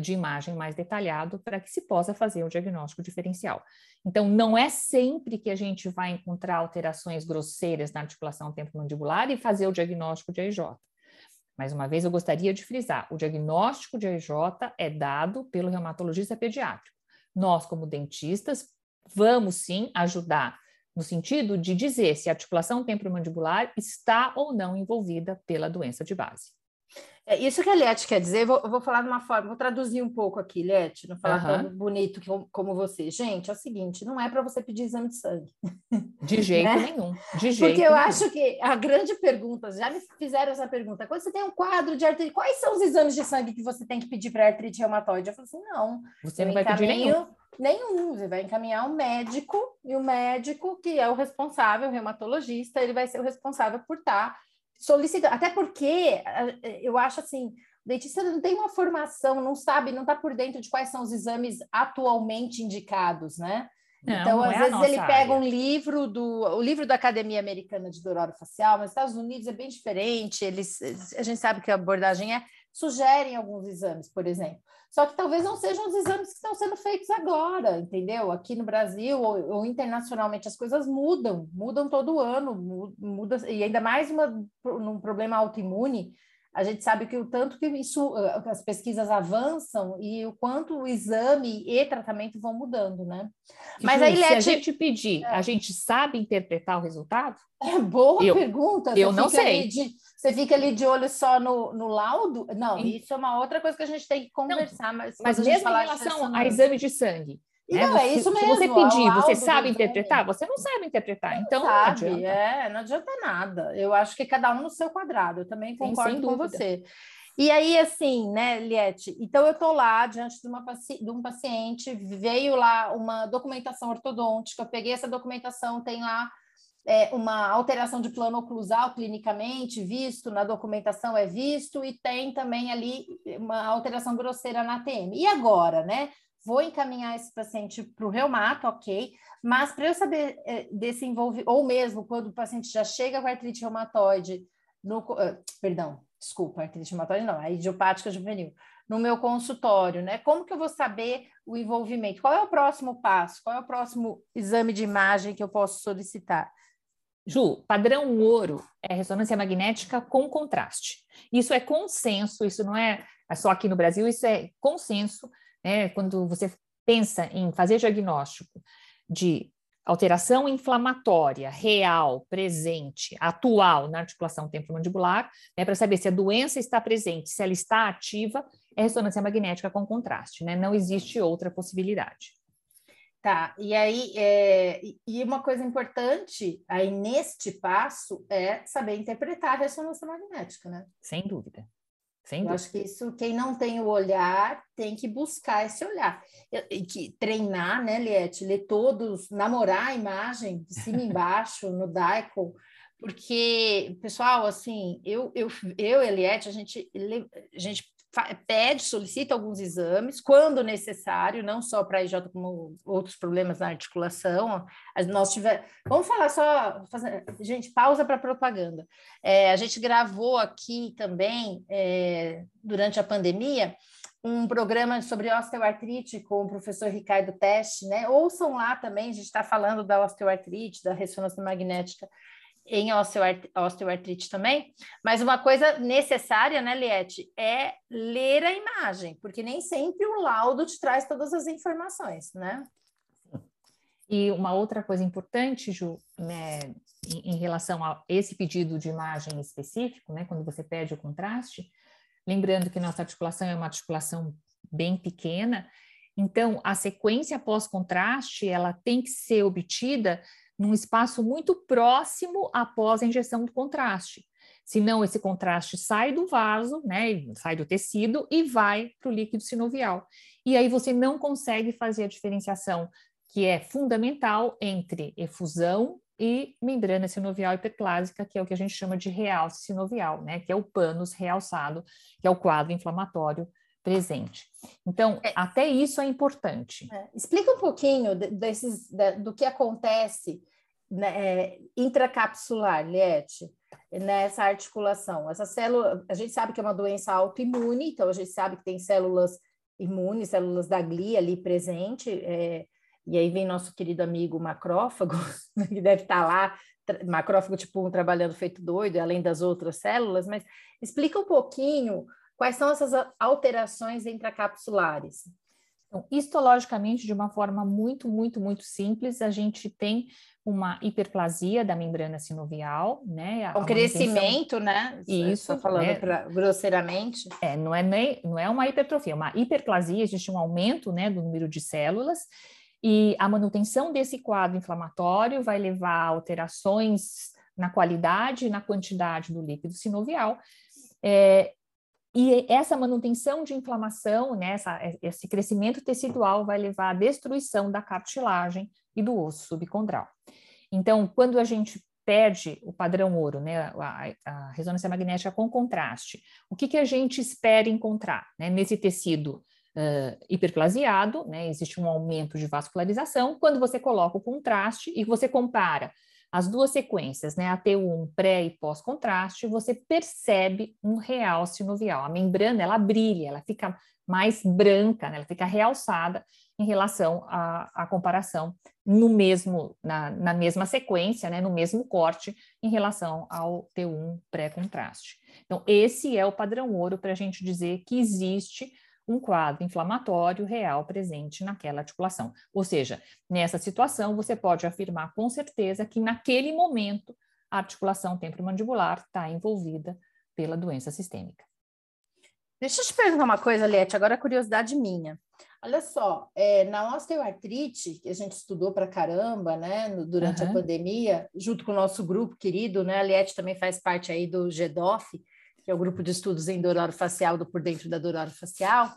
de imagem mais detalhado para que se possa fazer o diagnóstico diferencial. Então, não é sempre que a gente vai encontrar alterações grosseiras na articulação temporomandibular e fazer o diagnóstico de AIJ. Mais uma vez, eu gostaria de frisar: o diagnóstico de AIJ é dado pelo reumatologista pediátrico. Nós, como dentistas, vamos sim ajudar no sentido de dizer se a articulação temporomandibular está ou não envolvida pela doença de base. É isso que a Liette quer dizer, vou, vou falar de uma forma, vou traduzir um pouco aqui, Liette, não falar uhum. tão bonito que, como você. Gente, é o seguinte, não é para você pedir exame de sangue. De jeito né? nenhum, de jeito Porque eu nenhum. acho que a grande pergunta, já me fizeram essa pergunta, quando você tem um quadro de artrite, quais são os exames de sangue que você tem que pedir para artrite reumatoide? Eu falo assim, não. Você não vai pedir nenhum. Nenhum, você vai encaminhar um médico, e o médico, que é o responsável, o reumatologista, ele vai ser o responsável por estar tá solicita, até porque eu acho assim, o dentista não tem uma formação, não sabe, não está por dentro de quais são os exames atualmente indicados, né? Não, então, não às é vezes, ele pega um livro do o livro da Academia Americana de Facial, mas nos Estados Unidos é bem diferente, eles, a gente sabe que a abordagem é, sugerem alguns exames, por exemplo. Só que talvez não sejam os exames que estão sendo feitos agora, entendeu? Aqui no Brasil ou, ou internacionalmente as coisas mudam, mudam todo ano, muda, e ainda mais uma, num problema autoimune, a gente sabe que o tanto que isso, as pesquisas avançam e o quanto o exame e tratamento vão mudando, né? Mas aí, Leti... se a gente pedir, é. a gente sabe interpretar o resultado? É boa eu, pergunta. Você eu não sei. De, você fica ali de olho só no, no laudo? Não, isso é uma outra coisa que a gente tem que conversar. Não, mas mas mesmo em relação a exame de sangue, né? Não, é isso mesmo. Se você pedir, você sabe interpretar? Você não sabe interpretar, não então sabe, não adianta. É, não adianta nada. Eu acho que cada um no seu quadrado. Eu também concordo Sim, com você. E aí, assim, né, Liette? Então, eu estou lá diante de, uma, de um paciente, veio lá uma documentação ortodôntica, eu peguei essa documentação, tem lá é, uma alteração de plano oclusal clinicamente visto, na documentação é visto, e tem também ali uma alteração grosseira na TM. E agora, né? Vou encaminhar esse paciente para o reumato, ok, mas para eu saber é, desse envolvimento, ou mesmo quando o paciente já chega com artrite reumatoide, no, uh, perdão, desculpa, artrite reumatoide não, a idiopática juvenil, no meu consultório, né? Como que eu vou saber o envolvimento? Qual é o próximo passo? Qual é o próximo exame de imagem que eu posso solicitar? Ju, padrão ouro é ressonância magnética com contraste. Isso é consenso, isso não é só aqui no Brasil, isso é consenso né? Quando você pensa em fazer diagnóstico de alteração inflamatória real, presente, atual na articulação temporomandibular, né, para saber se a doença está presente, se ela está ativa, é ressonância magnética com contraste, né? Não existe outra possibilidade. Tá, e aí, é, e uma coisa importante aí neste passo é saber interpretar a ressonância magnética, né? Sem dúvida. Sem eu acho que isso, quem não tem o olhar, tem que buscar esse olhar. E que treinar, né, Liette? Ler todos, namorar a imagem de cima e embaixo no Daikon, porque, pessoal, assim, eu, eu, eu Eliette, a gente, a gente pede, solicita alguns exames, quando necessário, não só para IJ, como outros problemas na articulação. Nós tivemos. Vamos falar só. Fazer, gente, pausa para propaganda. É, a gente gravou aqui também, é, durante a pandemia, um programa sobre osteoartrite com o professor Ricardo Teste, né? Ouçam lá também, a gente está falando da osteoartrite, da ressonância magnética em osteoartrite também, mas uma coisa necessária, né, Liette, é ler a imagem, porque nem sempre o laudo te traz todas as informações, né? E uma outra coisa importante, Ju, né, em, em relação a esse pedido de imagem específico, né, quando você pede o contraste, lembrando que nossa articulação é uma articulação bem pequena, então a sequência pós-contraste, ela tem que ser obtida num espaço muito próximo após a injeção do contraste. Senão, esse contraste sai do vaso, né, sai do tecido e vai para o líquido sinovial. E aí você não consegue fazer a diferenciação que é fundamental entre efusão e membrana sinovial hiperplásica, que é o que a gente chama de realce sinovial, né, que é o pânus realçado, que é o quadro inflamatório presente. Então, é, até isso é importante. É, explica um pouquinho desses, do que acontece né, é, intracapsular, Liette, nessa articulação. Essa célula, a gente sabe que é uma doença autoimune, então a gente sabe que tem células imunes, células da glia ali presente, é, e aí vem nosso querido amigo macrófago, que deve estar lá macrófago tipo 1 trabalhando feito doido, além das outras células, mas explica um pouquinho quais são essas alterações intracapsulares. Então, histologicamente, de uma forma muito, muito, muito simples, a gente tem uma hiperplasia da membrana sinovial, né? Um crescimento, né? Isso. Estou falando né? pra, grosseiramente. É, não é, nem, não é uma hipertrofia, é uma hiperplasia, existe um aumento, né, do número de células, e a manutenção desse quadro inflamatório vai levar a alterações na qualidade e na quantidade do líquido sinovial. É, e essa manutenção de inflamação, né, essa, esse crescimento tecidual vai levar à destruição da cartilagem e do osso subcondral. Então, quando a gente perde o padrão ouro, né, a, a ressonância magnética com contraste, o que, que a gente espera encontrar né, nesse tecido uh, hiperplasiado? Né, existe um aumento de vascularização. Quando você coloca o contraste e você compara as duas sequências, né, a T1 pré e pós-contraste, você percebe um real sinovial. A membrana, ela brilha, ela fica mais branca, né, ela fica realçada em relação à, à comparação no mesmo, na, na, mesma sequência, né, no mesmo corte, em relação ao T1 pré-contraste. Então, esse é o padrão ouro para a gente dizer que existe um quadro inflamatório real presente naquela articulação. Ou seja, nessa situação, você pode afirmar com certeza que naquele momento a articulação temporomandibular está envolvida pela doença sistêmica. Deixa eu te perguntar uma coisa, Liette, agora é curiosidade minha. Olha só, é, na osteoartrite, que a gente estudou para caramba, né, no, durante uhum. a pandemia, junto com o nosso grupo querido, né, a Liette também faz parte aí do GEDOF, que é o grupo de estudos em dor facial do por dentro da dor facial,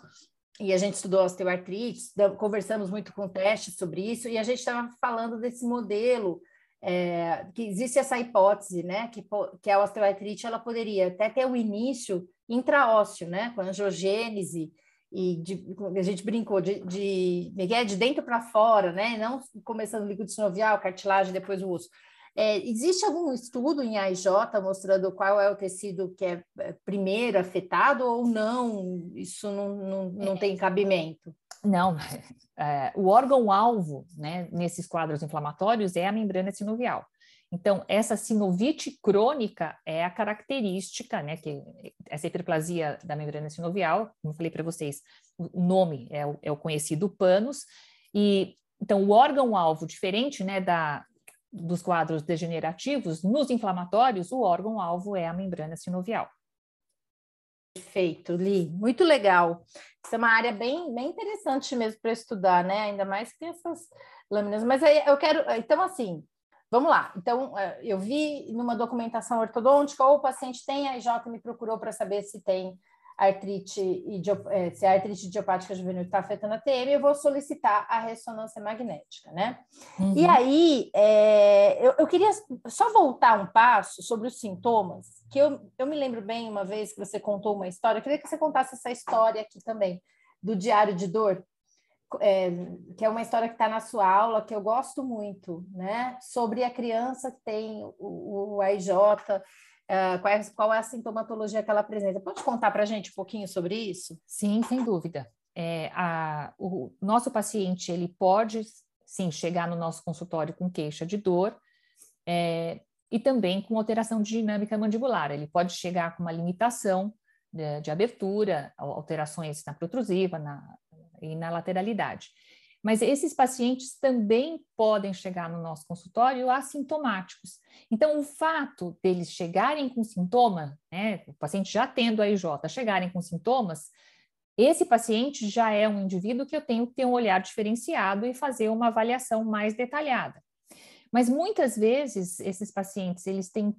e a gente estudou osteoartrite, conversamos muito com testes sobre isso, e a gente estava falando desse modelo, é, que existe essa hipótese, né, que, que a osteoartrite ela poderia até ter o início intraósseo, né, com angiogênese, e de, a gente brincou de, de, é de dentro para fora, né, não começando líquido sinovial, cartilagem, depois o osso. É, existe algum estudo em AIJ mostrando qual é o tecido que é, é primeiro afetado ou não? Isso não, não, não tem cabimento? Não, é, o órgão-alvo né, nesses quadros inflamatórios é a membrana sinovial. Então, essa sinovite crônica é a característica, né, que essa hiperplasia da membrana sinovial, como eu falei para vocês, o nome é o, é o conhecido panos, e então o órgão-alvo, diferente né, da, dos quadros degenerativos, nos inflamatórios, o órgão-alvo é a membrana sinovial. Perfeito, Li, muito legal. Isso é uma área bem, bem interessante mesmo para estudar, né? Ainda mais que essas lâminas. Mas aí eu quero, então, assim, vamos lá. Então, é, eu vi numa documentação ortodôntica, ou o paciente tem a IJ me procurou para saber se tem artrite, é, se a artrite idiopática juvenil está afetando a TM, eu vou solicitar a ressonância magnética, né? Uhum. E aí, é, eu, eu, queria só voltar um passo sobre os sintomas, que eu, eu me lembro bem uma vez que você contou uma história, eu queria que você contasse essa história aqui também, do diário de dor, é, que é uma história que está na sua aula, que eu gosto muito, né? Sobre a criança que tem o, o AIJ, Uh, qual, é, qual, é, a sintomatologia que ela apresenta? Pode contar para a gente um pouquinho sobre isso? Sim, sem dúvida. É, a, o nosso paciente ele pode sim chegar no nosso consultório com queixa de dor é, e também com alteração de dinâmica mandibular. Ele pode chegar com uma limitação de, de abertura, alterações na protrusiva na, e na lateralidade. Mas esses pacientes também podem chegar no nosso consultório assintomáticos. Então, o fato deles chegarem com sintoma, né, o paciente já tendo a IJ, chegarem com sintomas, esse paciente já é um indivíduo que eu tenho que ter um olhar diferenciado e fazer uma avaliação mais detalhada. Mas muitas vezes esses pacientes, eles têm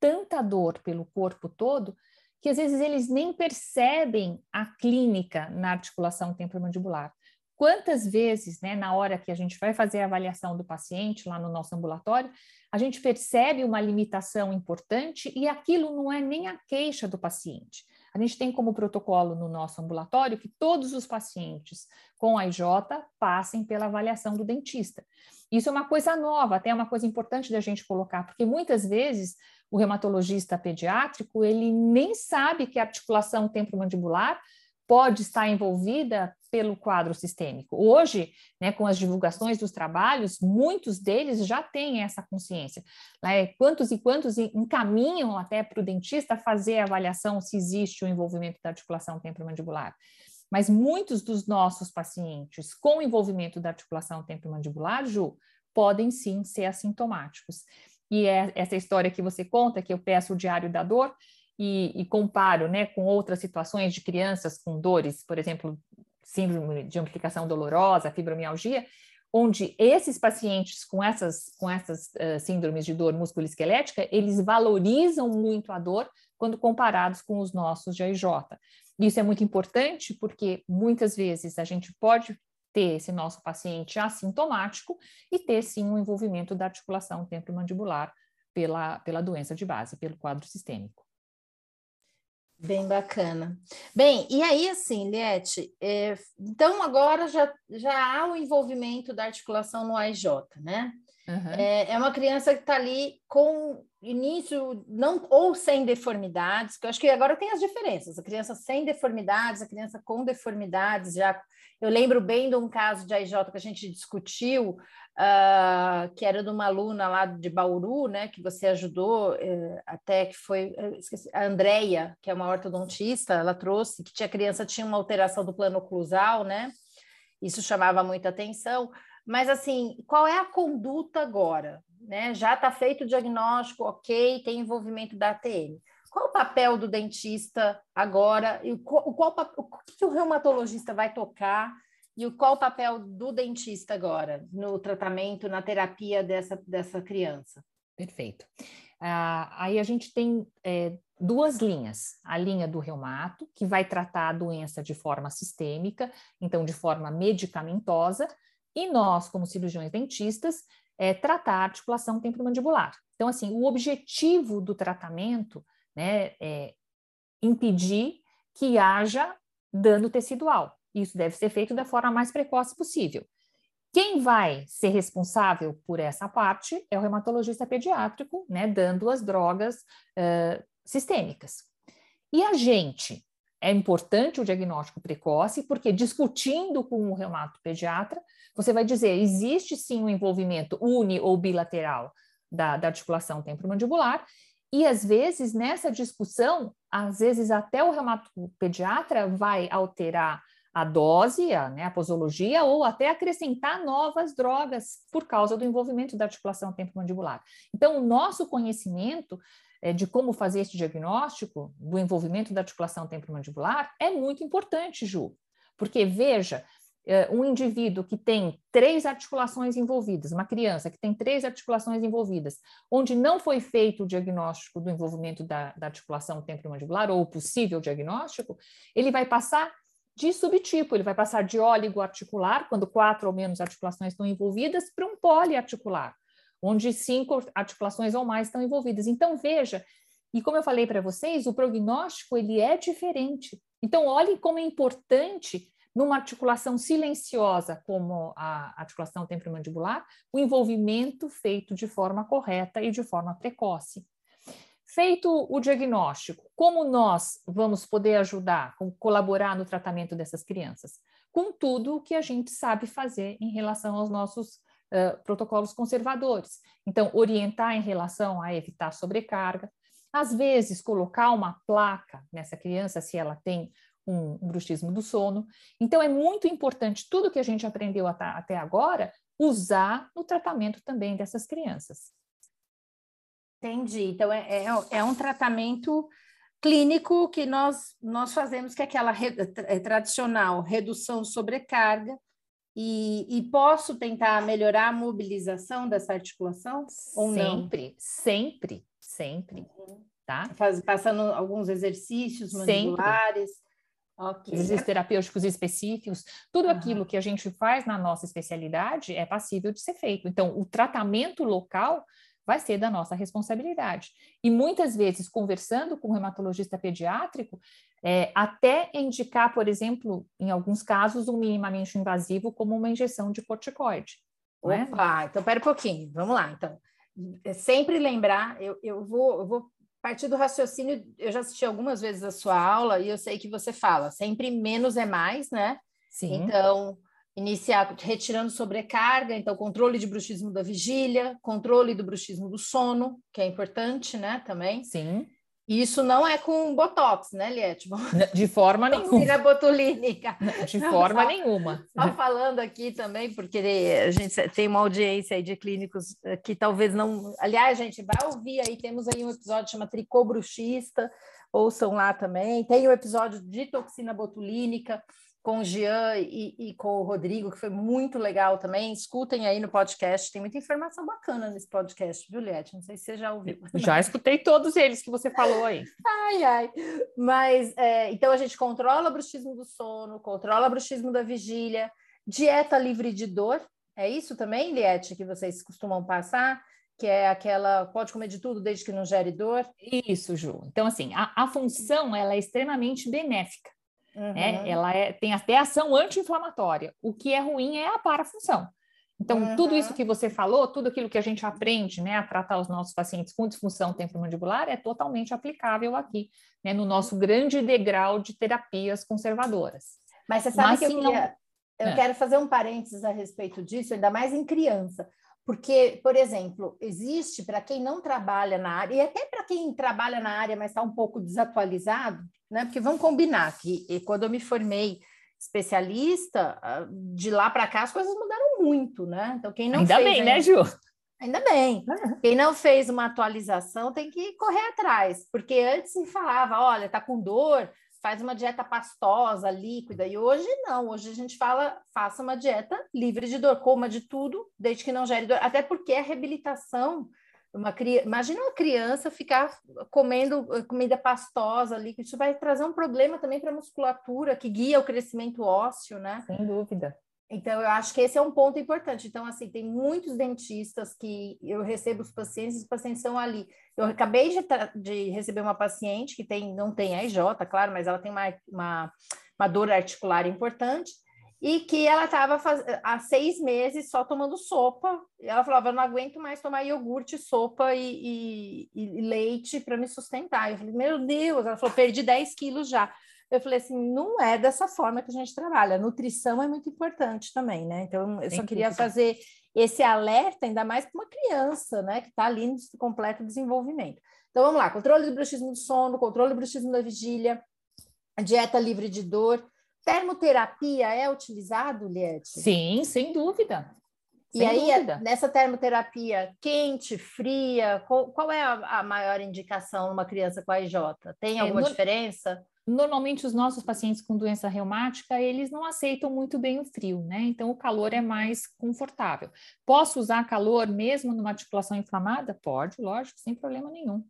tanta dor pelo corpo todo que às vezes eles nem percebem a clínica na articulação temporomandibular. Quantas vezes, né, na hora que a gente vai fazer a avaliação do paciente lá no nosso ambulatório, a gente percebe uma limitação importante e aquilo não é nem a queixa do paciente. A gente tem como protocolo no nosso ambulatório que todos os pacientes com a IJ passem pela avaliação do dentista. Isso é uma coisa nova, até é uma coisa importante da gente colocar, porque muitas vezes o reumatologista pediátrico, ele nem sabe que a articulação temporomandibular pode estar envolvida pelo quadro sistêmico. Hoje, né, com as divulgações dos trabalhos, muitos deles já têm essa consciência. Né? Quantos e quantos encaminham até para o dentista fazer a avaliação se existe o envolvimento da articulação temporomandibular. Mas muitos dos nossos pacientes com envolvimento da articulação temporomandibular, Ju, podem sim ser assintomáticos. E é essa história que você conta, que eu peço o diário da dor, e, e comparo né, com outras situações de crianças com dores, por exemplo, síndrome de amplificação dolorosa, fibromialgia, onde esses pacientes com essas, com essas uh, síndromes de dor musculoesquelética, eles valorizam muito a dor quando comparados com os nossos de AIJ. Isso é muito importante porque muitas vezes a gente pode ter esse nosso paciente assintomático e ter sim um envolvimento da articulação temporomandibular pela, pela doença de base, pelo quadro sistêmico. Bem bacana. Bem, e aí, assim, Liette, é, então agora já, já há o envolvimento da articulação no AIJ, né? Uhum. É, é, uma criança que está ali com início, não ou sem deformidades, que eu acho que agora tem as diferenças, a criança sem deformidades, a criança com deformidades, já eu lembro bem de um caso de AIJ que a gente discutiu, uh, que era de uma aluna lá de Bauru, né, que você ajudou, uh, até que foi esqueci, a Andrea, que é uma ortodontista, ela trouxe que tinha criança tinha uma alteração do plano oclusal, né? Isso chamava muita atenção. Mas assim, qual é a conduta agora? Né? Já está feito o diagnóstico, ok, tem envolvimento da ATM. Qual o papel do dentista agora? E o, qual, o, que o reumatologista vai tocar e qual o papel do dentista agora no tratamento, na terapia dessa, dessa criança? Perfeito. Uh, aí a gente tem é, duas linhas. A linha do reumato, que vai tratar a doença de forma sistêmica, então de forma medicamentosa, e nós, como cirurgiões dentistas, é, tratar a articulação temporomandibular. Então, assim, o objetivo do tratamento né, é impedir que haja dano tecidual. Isso deve ser feito da forma mais precoce possível. Quem vai ser responsável por essa parte é o reumatologista pediátrico, né, dando as drogas uh, sistêmicas. E a gente, é importante o diagnóstico precoce, porque discutindo com o reumato pediatra, você vai dizer, existe sim um envolvimento uni ou bilateral da, da articulação temporomandibular, e às vezes, nessa discussão, às vezes até o reumatopediatra vai alterar a dose, a, né, a posologia, ou até acrescentar novas drogas por causa do envolvimento da articulação temporomandibular. Então, o nosso conhecimento é, de como fazer esse diagnóstico do envolvimento da articulação temporomandibular é muito importante, Ju, porque veja, um indivíduo que tem três articulações envolvidas, uma criança que tem três articulações envolvidas, onde não foi feito o diagnóstico do envolvimento da, da articulação temporomandibular, ou possível diagnóstico, ele vai passar de subtipo, ele vai passar de articular, quando quatro ou menos articulações estão envolvidas, para um poliarticular, onde cinco articulações ou mais estão envolvidas. Então, veja, e como eu falei para vocês, o prognóstico ele é diferente. Então, olhe como é importante numa articulação silenciosa, como a articulação temporomandibular, o envolvimento feito de forma correta e de forma precoce. Feito o diagnóstico, como nós vamos poder ajudar, colaborar no tratamento dessas crianças? Com tudo o que a gente sabe fazer em relação aos nossos uh, protocolos conservadores. Então, orientar em relação a evitar sobrecarga, às vezes colocar uma placa nessa criança se ela tem um, um bruxismo do sono. Então, é muito importante tudo que a gente aprendeu até, agora usar no tratamento também dessas crianças. Entendi. Então, é, é, é um tratamento clínico que nós, nós fazemos, que é aquela re, é tradicional, redução sobrecarga, e, e, posso tentar melhorar a mobilização dessa articulação ou sempre, não? Sempre, sempre, sempre, uhum. tá? Faz, passando alguns exercícios mandibulares. Sempre. Okay. Exercícios terapêuticos específicos, tudo uhum. aquilo que a gente faz na nossa especialidade é passível de ser feito. Então, o tratamento local vai ser da nossa responsabilidade. E muitas vezes, conversando com o reumatologista pediátrico, é, até indicar, por exemplo, em alguns casos, um minimamente invasivo, como uma injeção de corticoide. É? Opa, é? então pera um pouquinho, vamos lá. Então, é sempre lembrar, eu, eu, vou, eu vou partir do raciocínio, eu já assisti algumas vezes a sua aula e eu sei que você fala sempre menos é mais, né? Sim. Então, iniciar retirando sobrecarga, então controle de bruxismo da vigília, controle do bruxismo do sono, que é importante, né, também. Sim. Isso não é com botox, né, Liette? De forma nenhuma. Toxina botulínica. De forma nenhuma. Só falando aqui também, porque a gente tem uma audiência aí de clínicos eh, que talvez não. Aliás, gente, vai ouvir aí, temos aí um episódio que chama Tricô Bruxista, ouçam lá também. Tem o um episódio de toxina botulínica com o Jean e, e, com o Rodrigo, que foi muito legal também. Escutem aí no podcast, tem muita informação bacana nesse podcast, viu, Liette? Não sei se você já ouviu. Já escutei todos eles que você falou aí. ai, ai. Mas, é, então, a gente controla o bruxismo do sono, controla o bruxismo da vigília, dieta livre de dor. É isso também, Liette, que vocês costumam passar? Que é aquela, pode comer de tudo desde que não gere dor? Isso, Ju. Então, assim, a, a função, ela é extremamente benéfica. Uhum. Né? Ela é, tem até ação anti-inflamatória. O que é ruim é a parafunção. Então, uhum. tudo isso que você falou, tudo aquilo que a gente aprende né, a tratar os nossos pacientes com disfunção temporomandibular é totalmente aplicável aqui, né, no nosso grande degrau de terapias conservadoras. Mas você sabe Mas, que eu, queria, eu é. quero fazer um parênteses a respeito disso, ainda mais em criança. Porque, por exemplo, existe para quem não trabalha na área, e até para quem trabalha na área, mas está um pouco desatualizado, né? Porque vamos combinar que quando eu me formei especialista, ah, de lá para cá as coisas mudaram muito, né? Então, quem não Ainda fez, bem, né, Ju? Ainda bem. Quem não fez uma atualização tem que correr atrás, porque antes se falava, olha, tá com dor, faz uma dieta pastosa, líquida, e hoje não, hoje a gente fala, faça uma dieta livre de dor, coma de tudo, desde que não gere dor, até porque a reabilitação, uma imagina uma criança ficar comendo eh, comida pastosa, líquida, isso vai trazer um problema também para a musculatura, que guia o crescimento ósseo, né? Sem dúvida. Então, eu acho que esse é um ponto importante. Então, assim, tem muitos dentistas que eu recebo os pacientes, os pacientes estão ali. Eu acabei de, de receber uma paciente que tem, não tem IJ, claro, mas ela tem uma, uma, uma dor articular importante e que ela estava há seis meses só tomando sopa. Ela falava, eu não aguento mais tomar iogurte, sopa e, e, e leite para me sustentar. Eu falei, meu Deus, ela falou, perdi 10 quilos já. Eu falei assim, não é dessa forma que a gente trabalha. A nutrição é muito importante também, né? Então, eu só queria fazer esse alerta, ainda mais para uma criança, né? Que está ali no completo desenvolvimento. Então, vamos lá. Controle do bruxismo do sono, controle do bruxismo da vigília, dieta livre de dor. Termoterapia é utilizado, Liette? Sim, sem dúvida. Sem e aí, dúvida. nessa termoterapia quente, fria, qual, qual é a, a, maior indicação numa criança com a IJ? Tem é, alguma é, no... diferença? Normalmente os nossos pacientes com doença reumática, eles não aceitam muito bem o frio, né? Então o calor é mais confortável. Posso usar calor mesmo numa articulação inflamada? Pode, lógico, sem problema nenhum.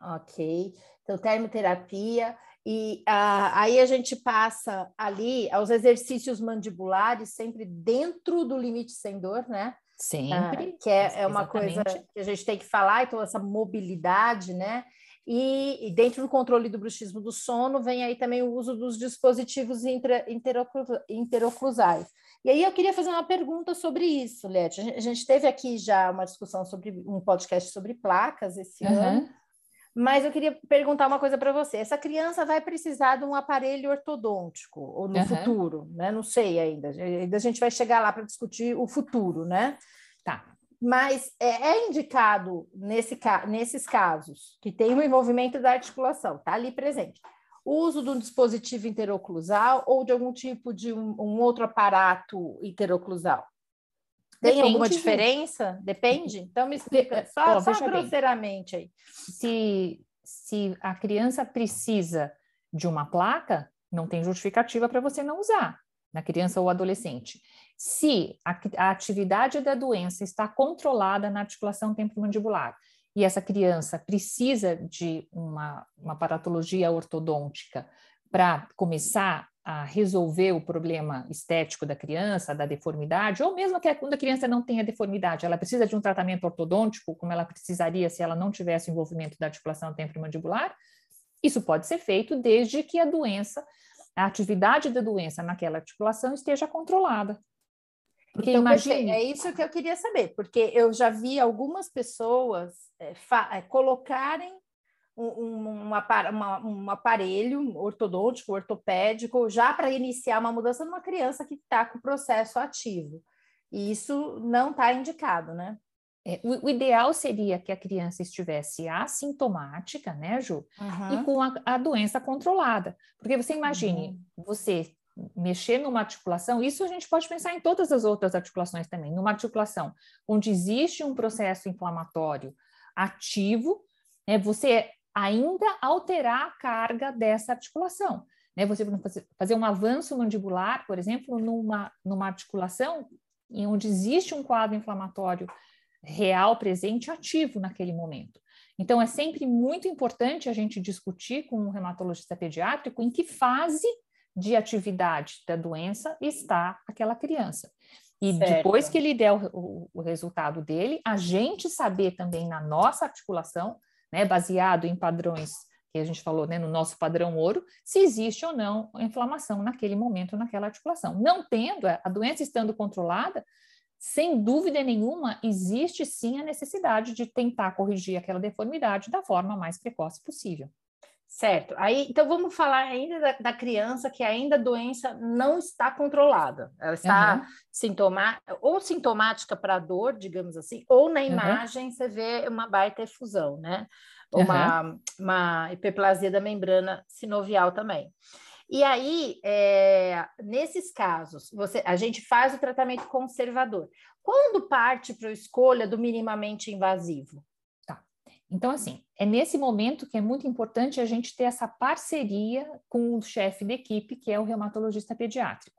Ok. Então termoterapia e ah, aí a gente passa ali aos exercícios mandibulares sempre dentro do limite sem dor, né? Sempre. Ah, que é, é uma coisa que a gente tem que falar, então essa mobilidade, né? E, e, dentro do controle do bruxismo do sono vem aí também o uso dos dispositivos inter, interoclusais. E aí eu queria fazer uma pergunta sobre isso, Lete. A gente teve aqui já uma discussão sobre um podcast sobre placas esse uhum. ano, mas eu queria perguntar uma coisa para você. Essa criança vai precisar de um aparelho ortodôntico ou no uhum. futuro, né? Não sei ainda. Ainda a gente vai chegar lá para discutir o futuro, né? Tá mas é, é indicado nesse, nesses casos que tem o envolvimento da articulação, está ali presente, o uso de um dispositivo interoclusal ou de algum tipo de um, um outro aparato interoclusal? Tem Depende alguma diferença? De... Depende? Então me explica só, oh, só grosseiramente aí. Se, se a criança precisa de uma placa, não tem justificativa para você não usar na criança ou adolescente. Se a, atividade da doença está controlada na articulação temporomandibular e essa criança precisa de uma, uma paratologia ortodôntica para começar a resolver o problema estético da criança, da deformidade, ou mesmo que quando a criança não tenha deformidade, ela precisa de um tratamento ortodôntico, como ela precisaria se ela não tivesse envolvimento da articulação temporomandibular, isso pode ser feito desde que a doença, a atividade da doença naquela articulação esteja controlada. Porque então, imagine... é isso que eu queria saber, porque eu já vi algumas pessoas é, é, colocarem um, um, um aparelho ortodôntico, ortopédico, já para iniciar uma mudança numa criança que está com o processo ativo. E isso não está indicado, né? É, o, o, ideal seria que a criança estivesse assintomática, né, Ju? Uhum. E com a, a, doença controlada. Porque você imagine, uhum. você mexer numa articulação, isso a gente pode pensar em todas as outras articulações também, numa articulação onde existe um processo inflamatório ativo, né, você ainda alterar a carga dessa articulação. Né? Você fazer um avanço mandibular, por exemplo, numa, numa articulação em onde existe um quadro inflamatório real, presente, ativo naquele momento. Então, é sempre muito importante a gente discutir com um reumatologista pediátrico em que fase de atividade da doença está aquela criança. E certo. depois que ele der o, o, o, resultado dele, a gente saber também na nossa articulação, né, baseado em padrões que a gente falou, né, no nosso padrão ouro, se existe ou não inflamação naquele momento naquela articulação. Não tendo, a doença estando controlada, sem dúvida nenhuma, existe sim a necessidade de tentar corrigir aquela deformidade da forma mais precoce possível. Certo. Aí, então vamos falar ainda da, da, criança que ainda a doença não está controlada. Ela está uhum. sintoma, ou sintomática para dor, digamos assim, ou na imagem uhum. você vê uma baita efusão, né? Uma, uhum. uma hiperplasia da membrana sinovial também. E aí, é, nesses casos, você, a gente faz o tratamento conservador. Quando parte para a escolha do minimamente invasivo? Então, assim, é nesse momento que é muito importante a gente ter essa parceria com o chefe da equipe, que é o reumatologista pediátrico.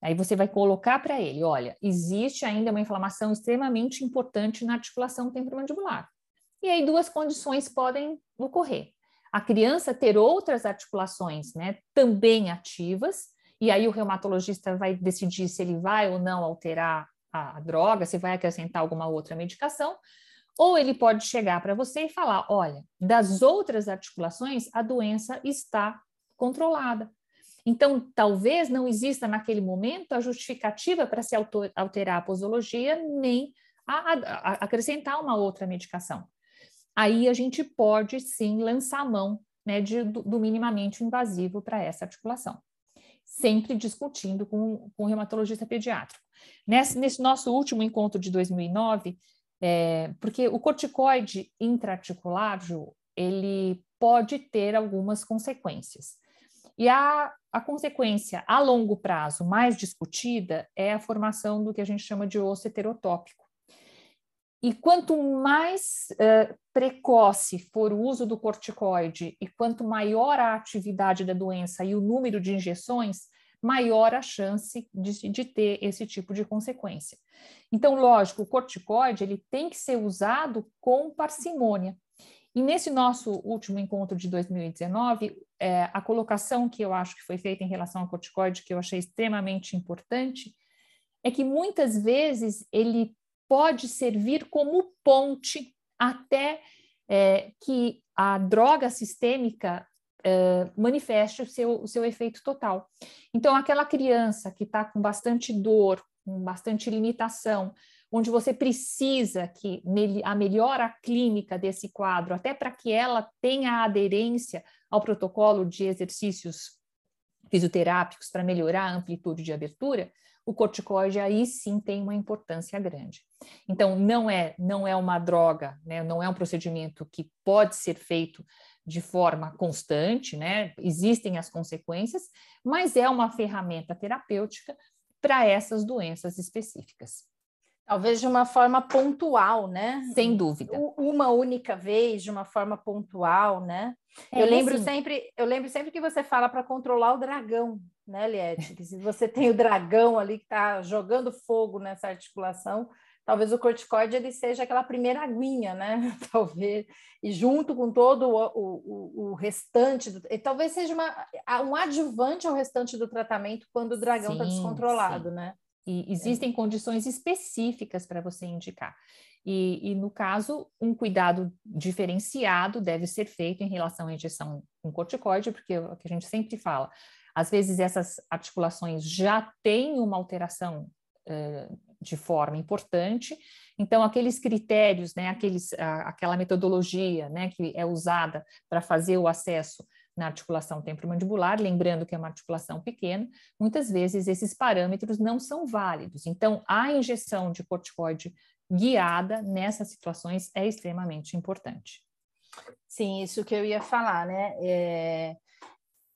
Aí você vai colocar para ele, olha, existe ainda uma inflamação extremamente importante na articulação temporomandibular. E aí duas condições podem ocorrer. A criança ter outras articulações, né, também ativas, e aí o reumatologista vai decidir se ele vai ou não alterar a droga, se vai acrescentar alguma outra medicação, ou ele pode chegar para você e falar: olha, das outras articulações, a doença está controlada. Então, talvez não exista naquele momento a justificativa para se alterar a posologia, nem a, a, a acrescentar uma outra medicação. Aí a gente pode sim lançar mão né, de, do, do minimamente invasivo para essa articulação sempre discutindo com, com o reumatologista pediátrico. Nesse, nesse, nosso último encontro de 2009, é, porque o corticoide intraarticular, Ju, ele pode ter algumas consequências. E a, a consequência a longo prazo mais discutida é a formação do que a gente chama de osso heterotópico. E quanto mais uh, precoce for o uso do corticoide e quanto maior a atividade da doença e o número de injeções, maior a chance de, de ter esse tipo de consequência. Então, lógico, o corticoide ele tem que ser usado com parcimônia. E nesse nosso último encontro de 2019, é, a colocação que eu acho que foi feita em relação ao corticoide, que eu achei extremamente importante, é que muitas vezes ele pode servir como ponte até é, que a droga sistêmica manifeste o seu, o seu efeito total. Então, aquela criança que está com bastante dor, com bastante limitação, onde você precisa que a melhora clínica desse quadro, até para que ela tenha aderência ao protocolo de exercícios fisioterápicos para melhorar a amplitude de abertura, o corticoide aí sim tem uma importância grande. Então, não é, não é uma droga, né? não é um procedimento que pode ser feito de forma constante, né? Existem as consequências, mas é uma ferramenta terapêutica para essas doenças específicas. Talvez de uma forma pontual, né? Sem dúvida. Uma única vez, de uma forma pontual, né? É, eu lembro assim, sempre, eu lembro sempre que você fala para controlar o dragão, né, Liette? Que se você tem o dragão ali que está jogando fogo nessa articulação, talvez o corticoide ele seja aquela primeira aguinha, né? Talvez, e junto com todo o, o, o restante, do, talvez seja uma, um adjuvante ao restante do tratamento quando o dragão está descontrolado, sim. né? E existem é. condições específicas para você indicar. E, e, no caso, um cuidado diferenciado deve ser feito em relação à injeção com corticoide, porque é o que a gente sempre fala, às vezes essas articulações já têm uma alteração uh, de forma importante. Então, aqueles critérios, né, aqueles, aquela metodologia né, que é usada para fazer o acesso na articulação temporomandibular, lembrando que é uma articulação pequena, muitas vezes esses parâmetros não são válidos. Então, a injeção de corticoide guiada nessas situações é extremamente importante. Sim, isso que eu ia falar, né? É,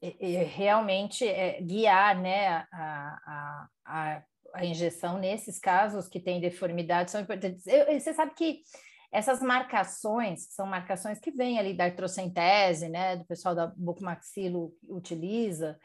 é, é realmente é, guiar né, a, a, a, a, injeção nesses casos que têm deformidade são importantes. Eu, você sabe que essas marcações, são marcações que vêm ali da artrocentese, né, do pessoal da bucomaxilo utiliza,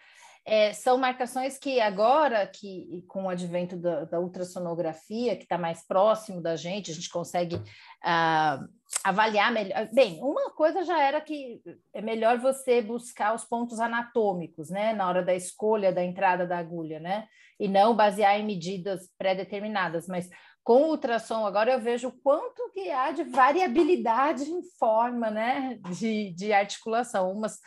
é, são marcações que agora, que com o advento da, da ultrassonografia, que está mais próximo da gente, a gente consegue uh, avaliar melhor. Bem, uma coisa já era que é melhor você buscar os pontos anatômicos, né, na hora da escolha da entrada da agulha, né, e não basear em medidas pré-determinadas, mas com o ultrassom agora eu vejo quanto que há de variabilidade em forma, né, de, de articulação. Umas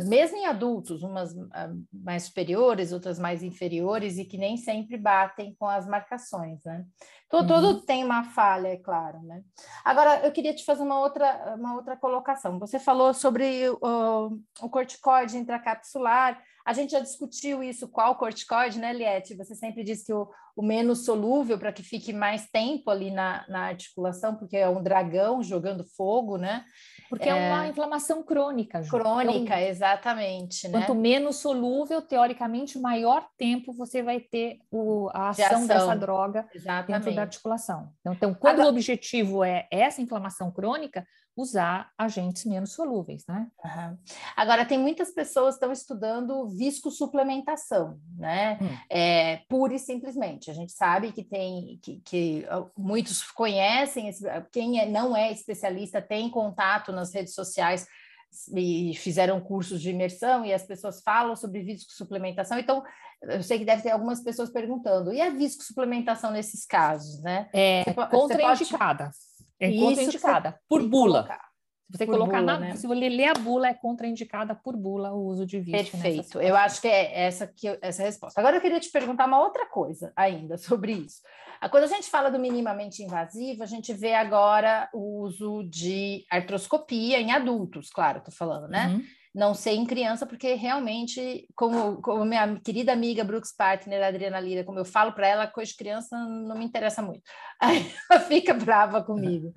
mesmo em adultos, umas ah, mais superiores, outras mais inferiores, e que nem sempre batem com as marcações, né? Todo, uhum. todo tem uma falha, é claro, né? Agora, eu queria te fazer uma outra, uma outra colocação. Você falou sobre o, o corticoide intracapsular, a gente já discutiu isso, qual corticoide, né, Liette? Você sempre diz que o, o menos solúvel para que fique mais tempo ali na, na articulação, porque é um dragão jogando fogo, né? Porque é, é uma inflamação crônica. Ju. Crônica, então, exatamente. Né? Quanto menos solúvel, teoricamente, maior tempo você vai ter o, a ação, ação, dessa droga exatamente. dentro da articulação. Então, então quando Agora, o objetivo é essa inflamação crônica, usar agentes menos solúveis, né? Uhum. Agora, tem muitas pessoas que estão estudando viscosuplementação, né? Hum. É, pura e simplesmente. A gente sabe que tem, que, que muitos conhecem, quem é, não é especialista tem contato nas redes sociais e fizeram cursos de imersão e as pessoas falam sobre viscosuplementação. Então, eu sei que deve ter algumas pessoas perguntando, e a viscosuplementação nesses casos, né? É você, contraindicada. Você pode é contraindicada por bula. Se você por colocar bula, na, né? se você ler a bula, é contraindicada por bula o uso de vício. Perfeito. Eu acho que é essa que essa resposta. Agora eu queria te perguntar uma outra coisa ainda sobre isso. Quando a gente fala do minimamente invasivo, a gente vê agora o uso de artroscopia em adultos, claro, estou falando, né? Uhum não sei em criança, porque realmente, como, como minha querida amiga Brooks Partner, Adriana Lira, como eu falo para ela, coisa de criança não me interessa muito. Aí ela fica brava comigo.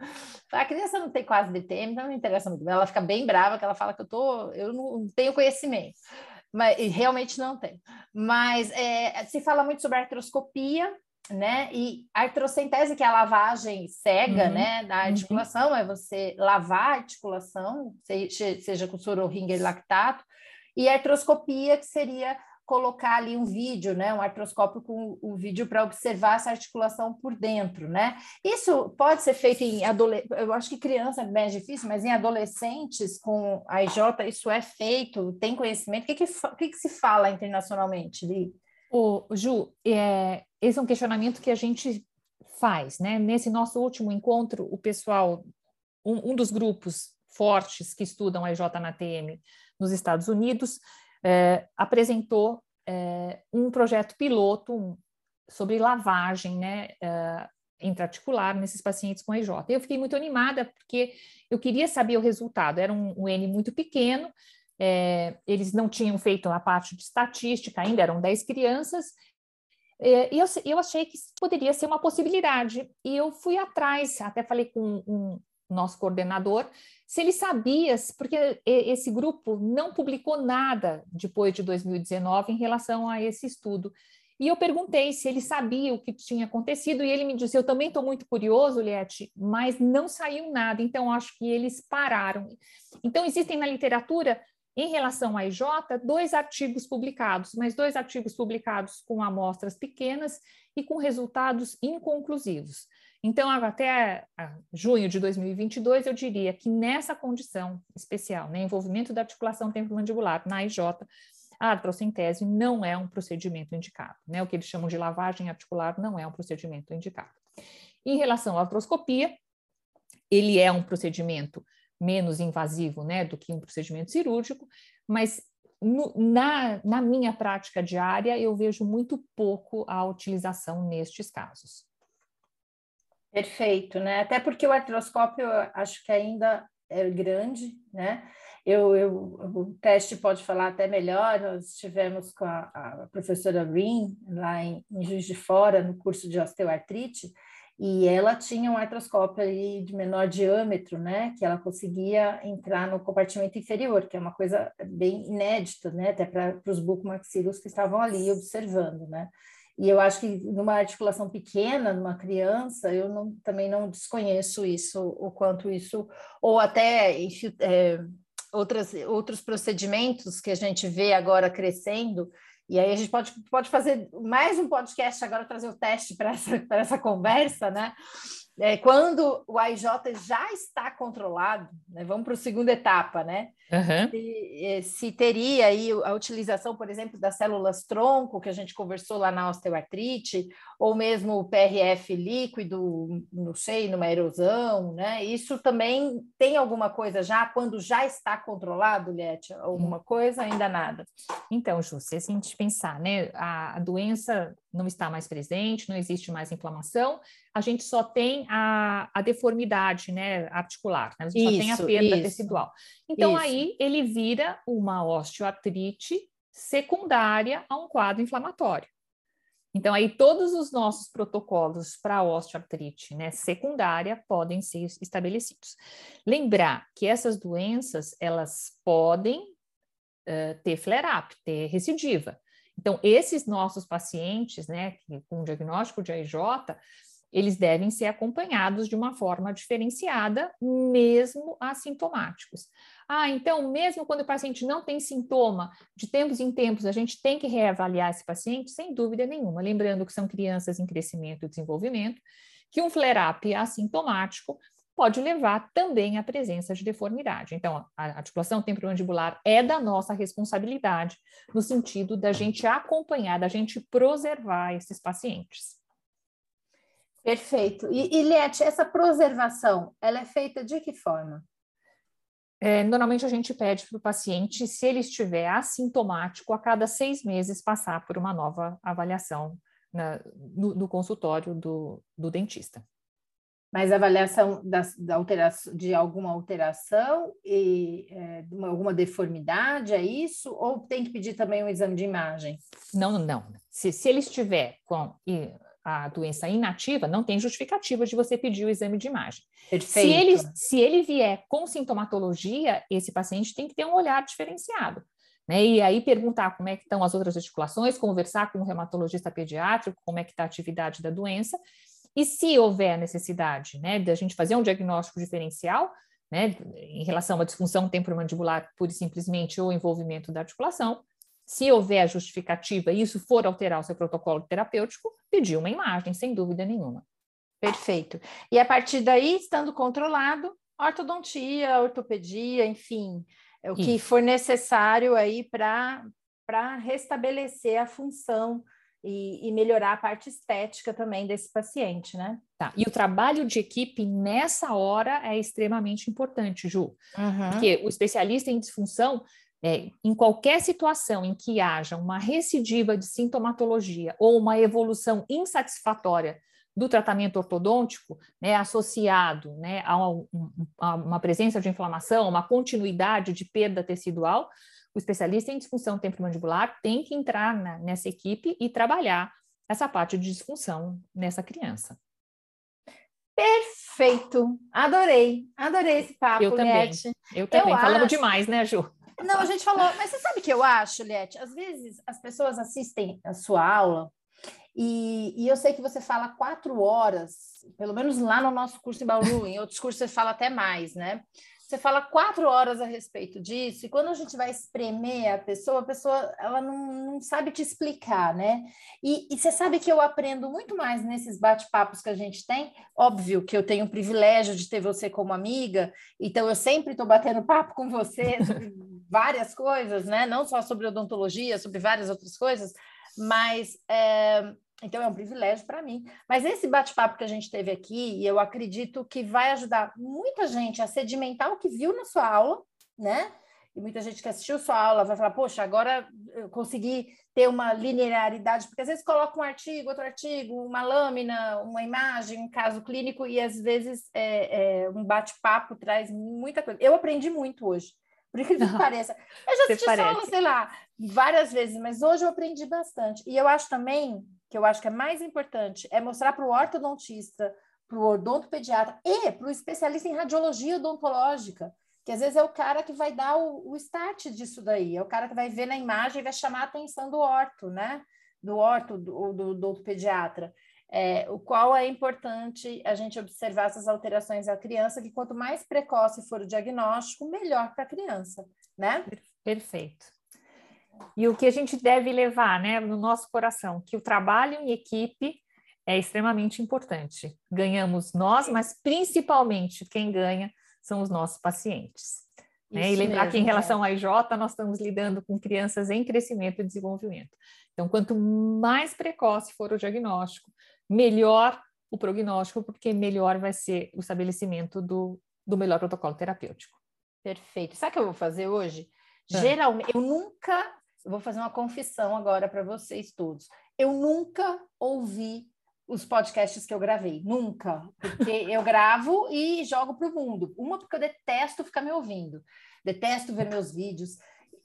A criança não tem quase DTM, então não me interessa muito. Ela fica bem brava, que ela fala que eu, tô, eu não tenho conhecimento. Mas realmente não tem. Mas é, se fala muito sobre artroscopia, né? E artrocentese, que é a lavagem cega, uhum, né, da uhum. articulação, uhum. é você lavar a articulação, seja, seja com sororinga e lactato, e artroscopia, que seria colocar ali um vídeo, né, um artroscópio com o vídeo para observar essa articulação por dentro, né? Isso pode ser feito em adolescentes, eu acho que criança é bem difícil, mas em adolescentes com a IJ isso é feito, tem conhecimento. O que, que, o que, que se fala internacionalmente, Li? O Ju, é, esse é um questionamento que a gente faz, né? Nesse nosso último encontro, o pessoal, um, um dos grupos fortes que estudam a IJ na TM nos Estados Unidos, é, apresentou é, um projeto piloto sobre lavagem, né? É, intraarticular nesses pacientes com EJ. Eu fiquei muito animada porque eu queria saber o resultado. Era um, um N muito pequeno, é, eles não tinham feito a parte de estatística, ainda eram 10 crianças, eu, eu achei que poderia ser uma possibilidade. E eu fui atrás, até falei com um nosso coordenador, se ele sabia, porque esse grupo não publicou nada depois de 2019 em relação a esse estudo. E eu perguntei se ele sabia o que tinha acontecido, e ele me disse: Eu também estou muito curioso, Liette, mas não saiu nada, então acho que eles pararam. Então, existem na literatura em relação à IJ, dois artigos publicados, mas dois artigos publicados com amostras pequenas e com resultados inconclusivos. Então, até junho de 2022, eu diria que nessa condição especial, né, envolvimento da articulação temporomandibular na IJ, a artrocentese não é um procedimento indicado. Né? O que eles chamam de lavagem articular não é um procedimento indicado. Em relação à artroscopia, ele é um procedimento menos invasivo né, do que um procedimento cirúrgico, mas no, na, na minha prática diária eu vejo muito pouco a utilização nestes casos. Perfeito, né? Até porque o artroscópio acho que ainda é grande, né? Eu, eu, o teste pode falar até melhor. Nós estivemos com a, a professora Rin lá em, em Juiz de Fora, no curso de osteoartrite, e ela tinha um artroscópio ali de menor diâmetro, né, que ela conseguia entrar no compartimento inferior, que é uma coisa bem inédita, né, até para os bucomaxilos que estavam ali observando, né. E eu acho que numa articulação pequena, numa criança, eu não, também não desconheço isso, o quanto isso, ou até é, outras, outros procedimentos que a gente vê agora crescendo, e aí a gente pode, pode fazer mais um podcast agora, trazer o teste para essa, essa conversa, né? É, quando o AIJ já está controlado, né, vamos para a segunda etapa, né? Uhum. Se, eh, se, teria aí a utilização, por exemplo, das células tronco, que a gente conversou lá na osteoartrite, ou mesmo o PRF líquido, não sei, numa erosão, né? Isso também tem alguma coisa já, quando já está controlado, Liette? Alguma coisa? Ainda nada? Então, Ju, se a gente pensar, né, a, a doença não está mais presente, não existe mais inflamação, a gente só tem a, a deformidade né, articular, né? a gente isso, só tem a perda isso, tecidual. Então, isso. aí ele vira uma osteoartrite secundária a um quadro inflamatório. Então, aí todos os nossos protocolos para osteoartrite né, secundária podem ser estabelecidos. Lembrar que essas doenças, elas podem uh, ter flare-up, ter recidiva. Então, esses nossos pacientes, né, com diagnóstico de AIJ, eles devem ser acompanhados de uma forma diferenciada, mesmo assintomáticos. Ah, então, mesmo quando o paciente não tem sintoma, de tempos em tempos a gente tem que reavaliar esse paciente? Sem dúvida nenhuma. Lembrando que são crianças em crescimento e desenvolvimento, que um flare-up assintomático pode levar também à presença de deformidade. Então, a articulação temporomandibular é da nossa responsabilidade, no sentido da gente acompanhar, da gente preservar esses pacientes. Perfeito. E, e essa preservação, ela é feita de que forma? É, normalmente a gente pede para o paciente, se ele estiver assintomático, a cada seis meses passar por uma nova avaliação na, no, no, consultório do, do dentista. Mas avaliação da, da alteração, de alguma alteração e é, uma, alguma deformidade, é isso? Ou tem que pedir também um exame de imagem? Não, não. Se, se ele estiver com a doença inativa, não tem justificativa de você pedir o exame de imagem. Perfeito. Se ele, se ele vier com sintomatologia, esse paciente tem que ter um olhar diferenciado. Né? E aí perguntar como é que estão as outras articulações, conversar com o reumatologista pediátrico, como é que está a atividade da doença, e se houver necessidade né, de a gente fazer um diagnóstico diferencial, né, em relação à disfunção temporomandibular pura e simplesmente ou envolvimento da articulação, se houver justificativa e isso for alterar o seu protocolo terapêutico, pedir uma imagem, sem dúvida nenhuma. Perfeito. E a partir daí, estando controlado, ortodontia, ortopedia, enfim, é o que for necessário aí para restabelecer a função e, e, melhorar a parte estética também desse paciente, né? Tá. E o trabalho de equipe nessa hora é extremamente importante, Ju. Uhum. Porque o especialista em disfunção, é, em qualquer situação em que haja uma recidiva de sintomatologia ou uma evolução insatisfatória do tratamento ortodôntico, né, associado né, a, um, a uma presença de inflamação, uma continuidade de perda tecidual, o especialista em disfunção temporomandibular tem que entrar na, nessa equipe e trabalhar essa parte de disfunção nessa criança. Perfeito! Adorei, adorei esse papo, Eu também, eu também. Eu Falamos acho... demais, né, Ju? Não, a gente falou, mas você sabe o que eu acho, Liette? Às vezes as pessoas assistem a sua aula e, e, eu sei que você fala quatro horas, pelo menos lá no nosso curso em Bauru, em outros cursos você fala até mais, né? Você fala quatro horas a respeito disso, e quando a gente vai espremer a pessoa, a pessoa ela não, não sabe te explicar, né? E, e, você sabe que eu aprendo muito mais nesses bate-papos que a gente tem. Óbvio que eu tenho o privilégio de ter você como amiga, então eu sempre estou batendo papo com você sobre várias coisas, né? Não só sobre odontologia, sobre várias outras coisas, mas é, então é um privilégio para mim. Mas esse bate-papo que a gente teve aqui, e eu acredito que vai ajudar muita gente a sedimentar o que viu na sua aula, né? e muita gente que assistiu sua aula vai falar, poxa, agora eu consegui ter uma linearidade, porque às vezes coloca um artigo, outro artigo, uma lâmina, uma imagem, um caso clínico, e às vezes é, é, um bate-papo traz muita coisa. Eu aprendi muito hoje, por incrível que pareça. Eu já assisti aula, sei lá, várias vezes, mas hoje eu aprendi bastante. E eu acho também, que eu acho que é mais importante, é mostrar para o ortodontista, para o odontopediatra e para o especialista em radiologia odontológica, que às vezes é o cara que vai dar o, o start disso daí, é o cara que vai ver na imagem e vai chamar a atenção do orto, né? Do orto, do, do, do pediatra. É, o qual é importante a gente observar essas alterações à criança, que quanto mais precoce for o diagnóstico, melhor para a criança, né? Perfeito. E o que a gente deve levar, né, no nosso coração, que o trabalho em equipe é extremamente importante. Ganhamos nós, mas principalmente quem ganha são os nossos pacientes. Né? E lembrar mesmo, que em relação é. à IJ, nós estamos lidando com crianças em crescimento e desenvolvimento. Então, quanto mais precoce for o diagnóstico, melhor o prognóstico, porque melhor vai ser o estabelecimento do, do melhor protocolo terapêutico. Perfeito. Sabe o que eu vou fazer hoje? É. Geralmente, eu nunca, eu vou fazer uma confissão agora para vocês todos. Eu nunca ouvi os podcasts que eu gravei, nunca, porque eu gravo e jogo para o mundo. Uma porque eu detesto ficar me ouvindo, detesto ver meus vídeos,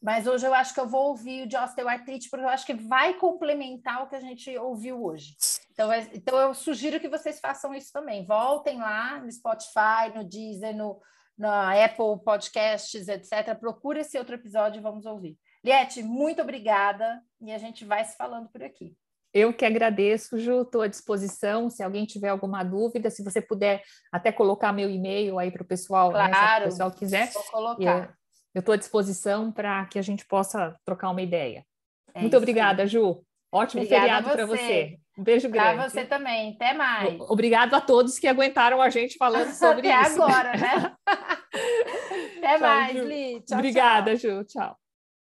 mas hoje eu acho que eu vou ouvir o de osteoartrite porque eu acho que vai complementar o que a gente ouviu hoje. Então, então eu sugiro que vocês façam isso também. Voltem lá no Spotify, no Deezer, no na Apple Podcasts, etc. Procure esse outro episódio e vamos ouvir. Liette, muito obrigada e a gente vai se falando por aqui. Eu que agradeço, Ju, estou à disposição. Se alguém tiver alguma dúvida, se você puder até colocar meu e-mail aí para o pessoal, claro, né, se o pessoal quiser. Vou colocar. Eu estou à disposição para que a gente possa trocar uma ideia. É Muito obrigada, aí. Ju. Ótimo Obrigada feriado para você. Um beijo grande. Para você também. Até mais. Obrigado a todos que aguentaram a gente falando sobre Até isso. Até agora, né? Até tchau, mais, Li. Tchau, Obrigada, tchau. Ju. Tchau.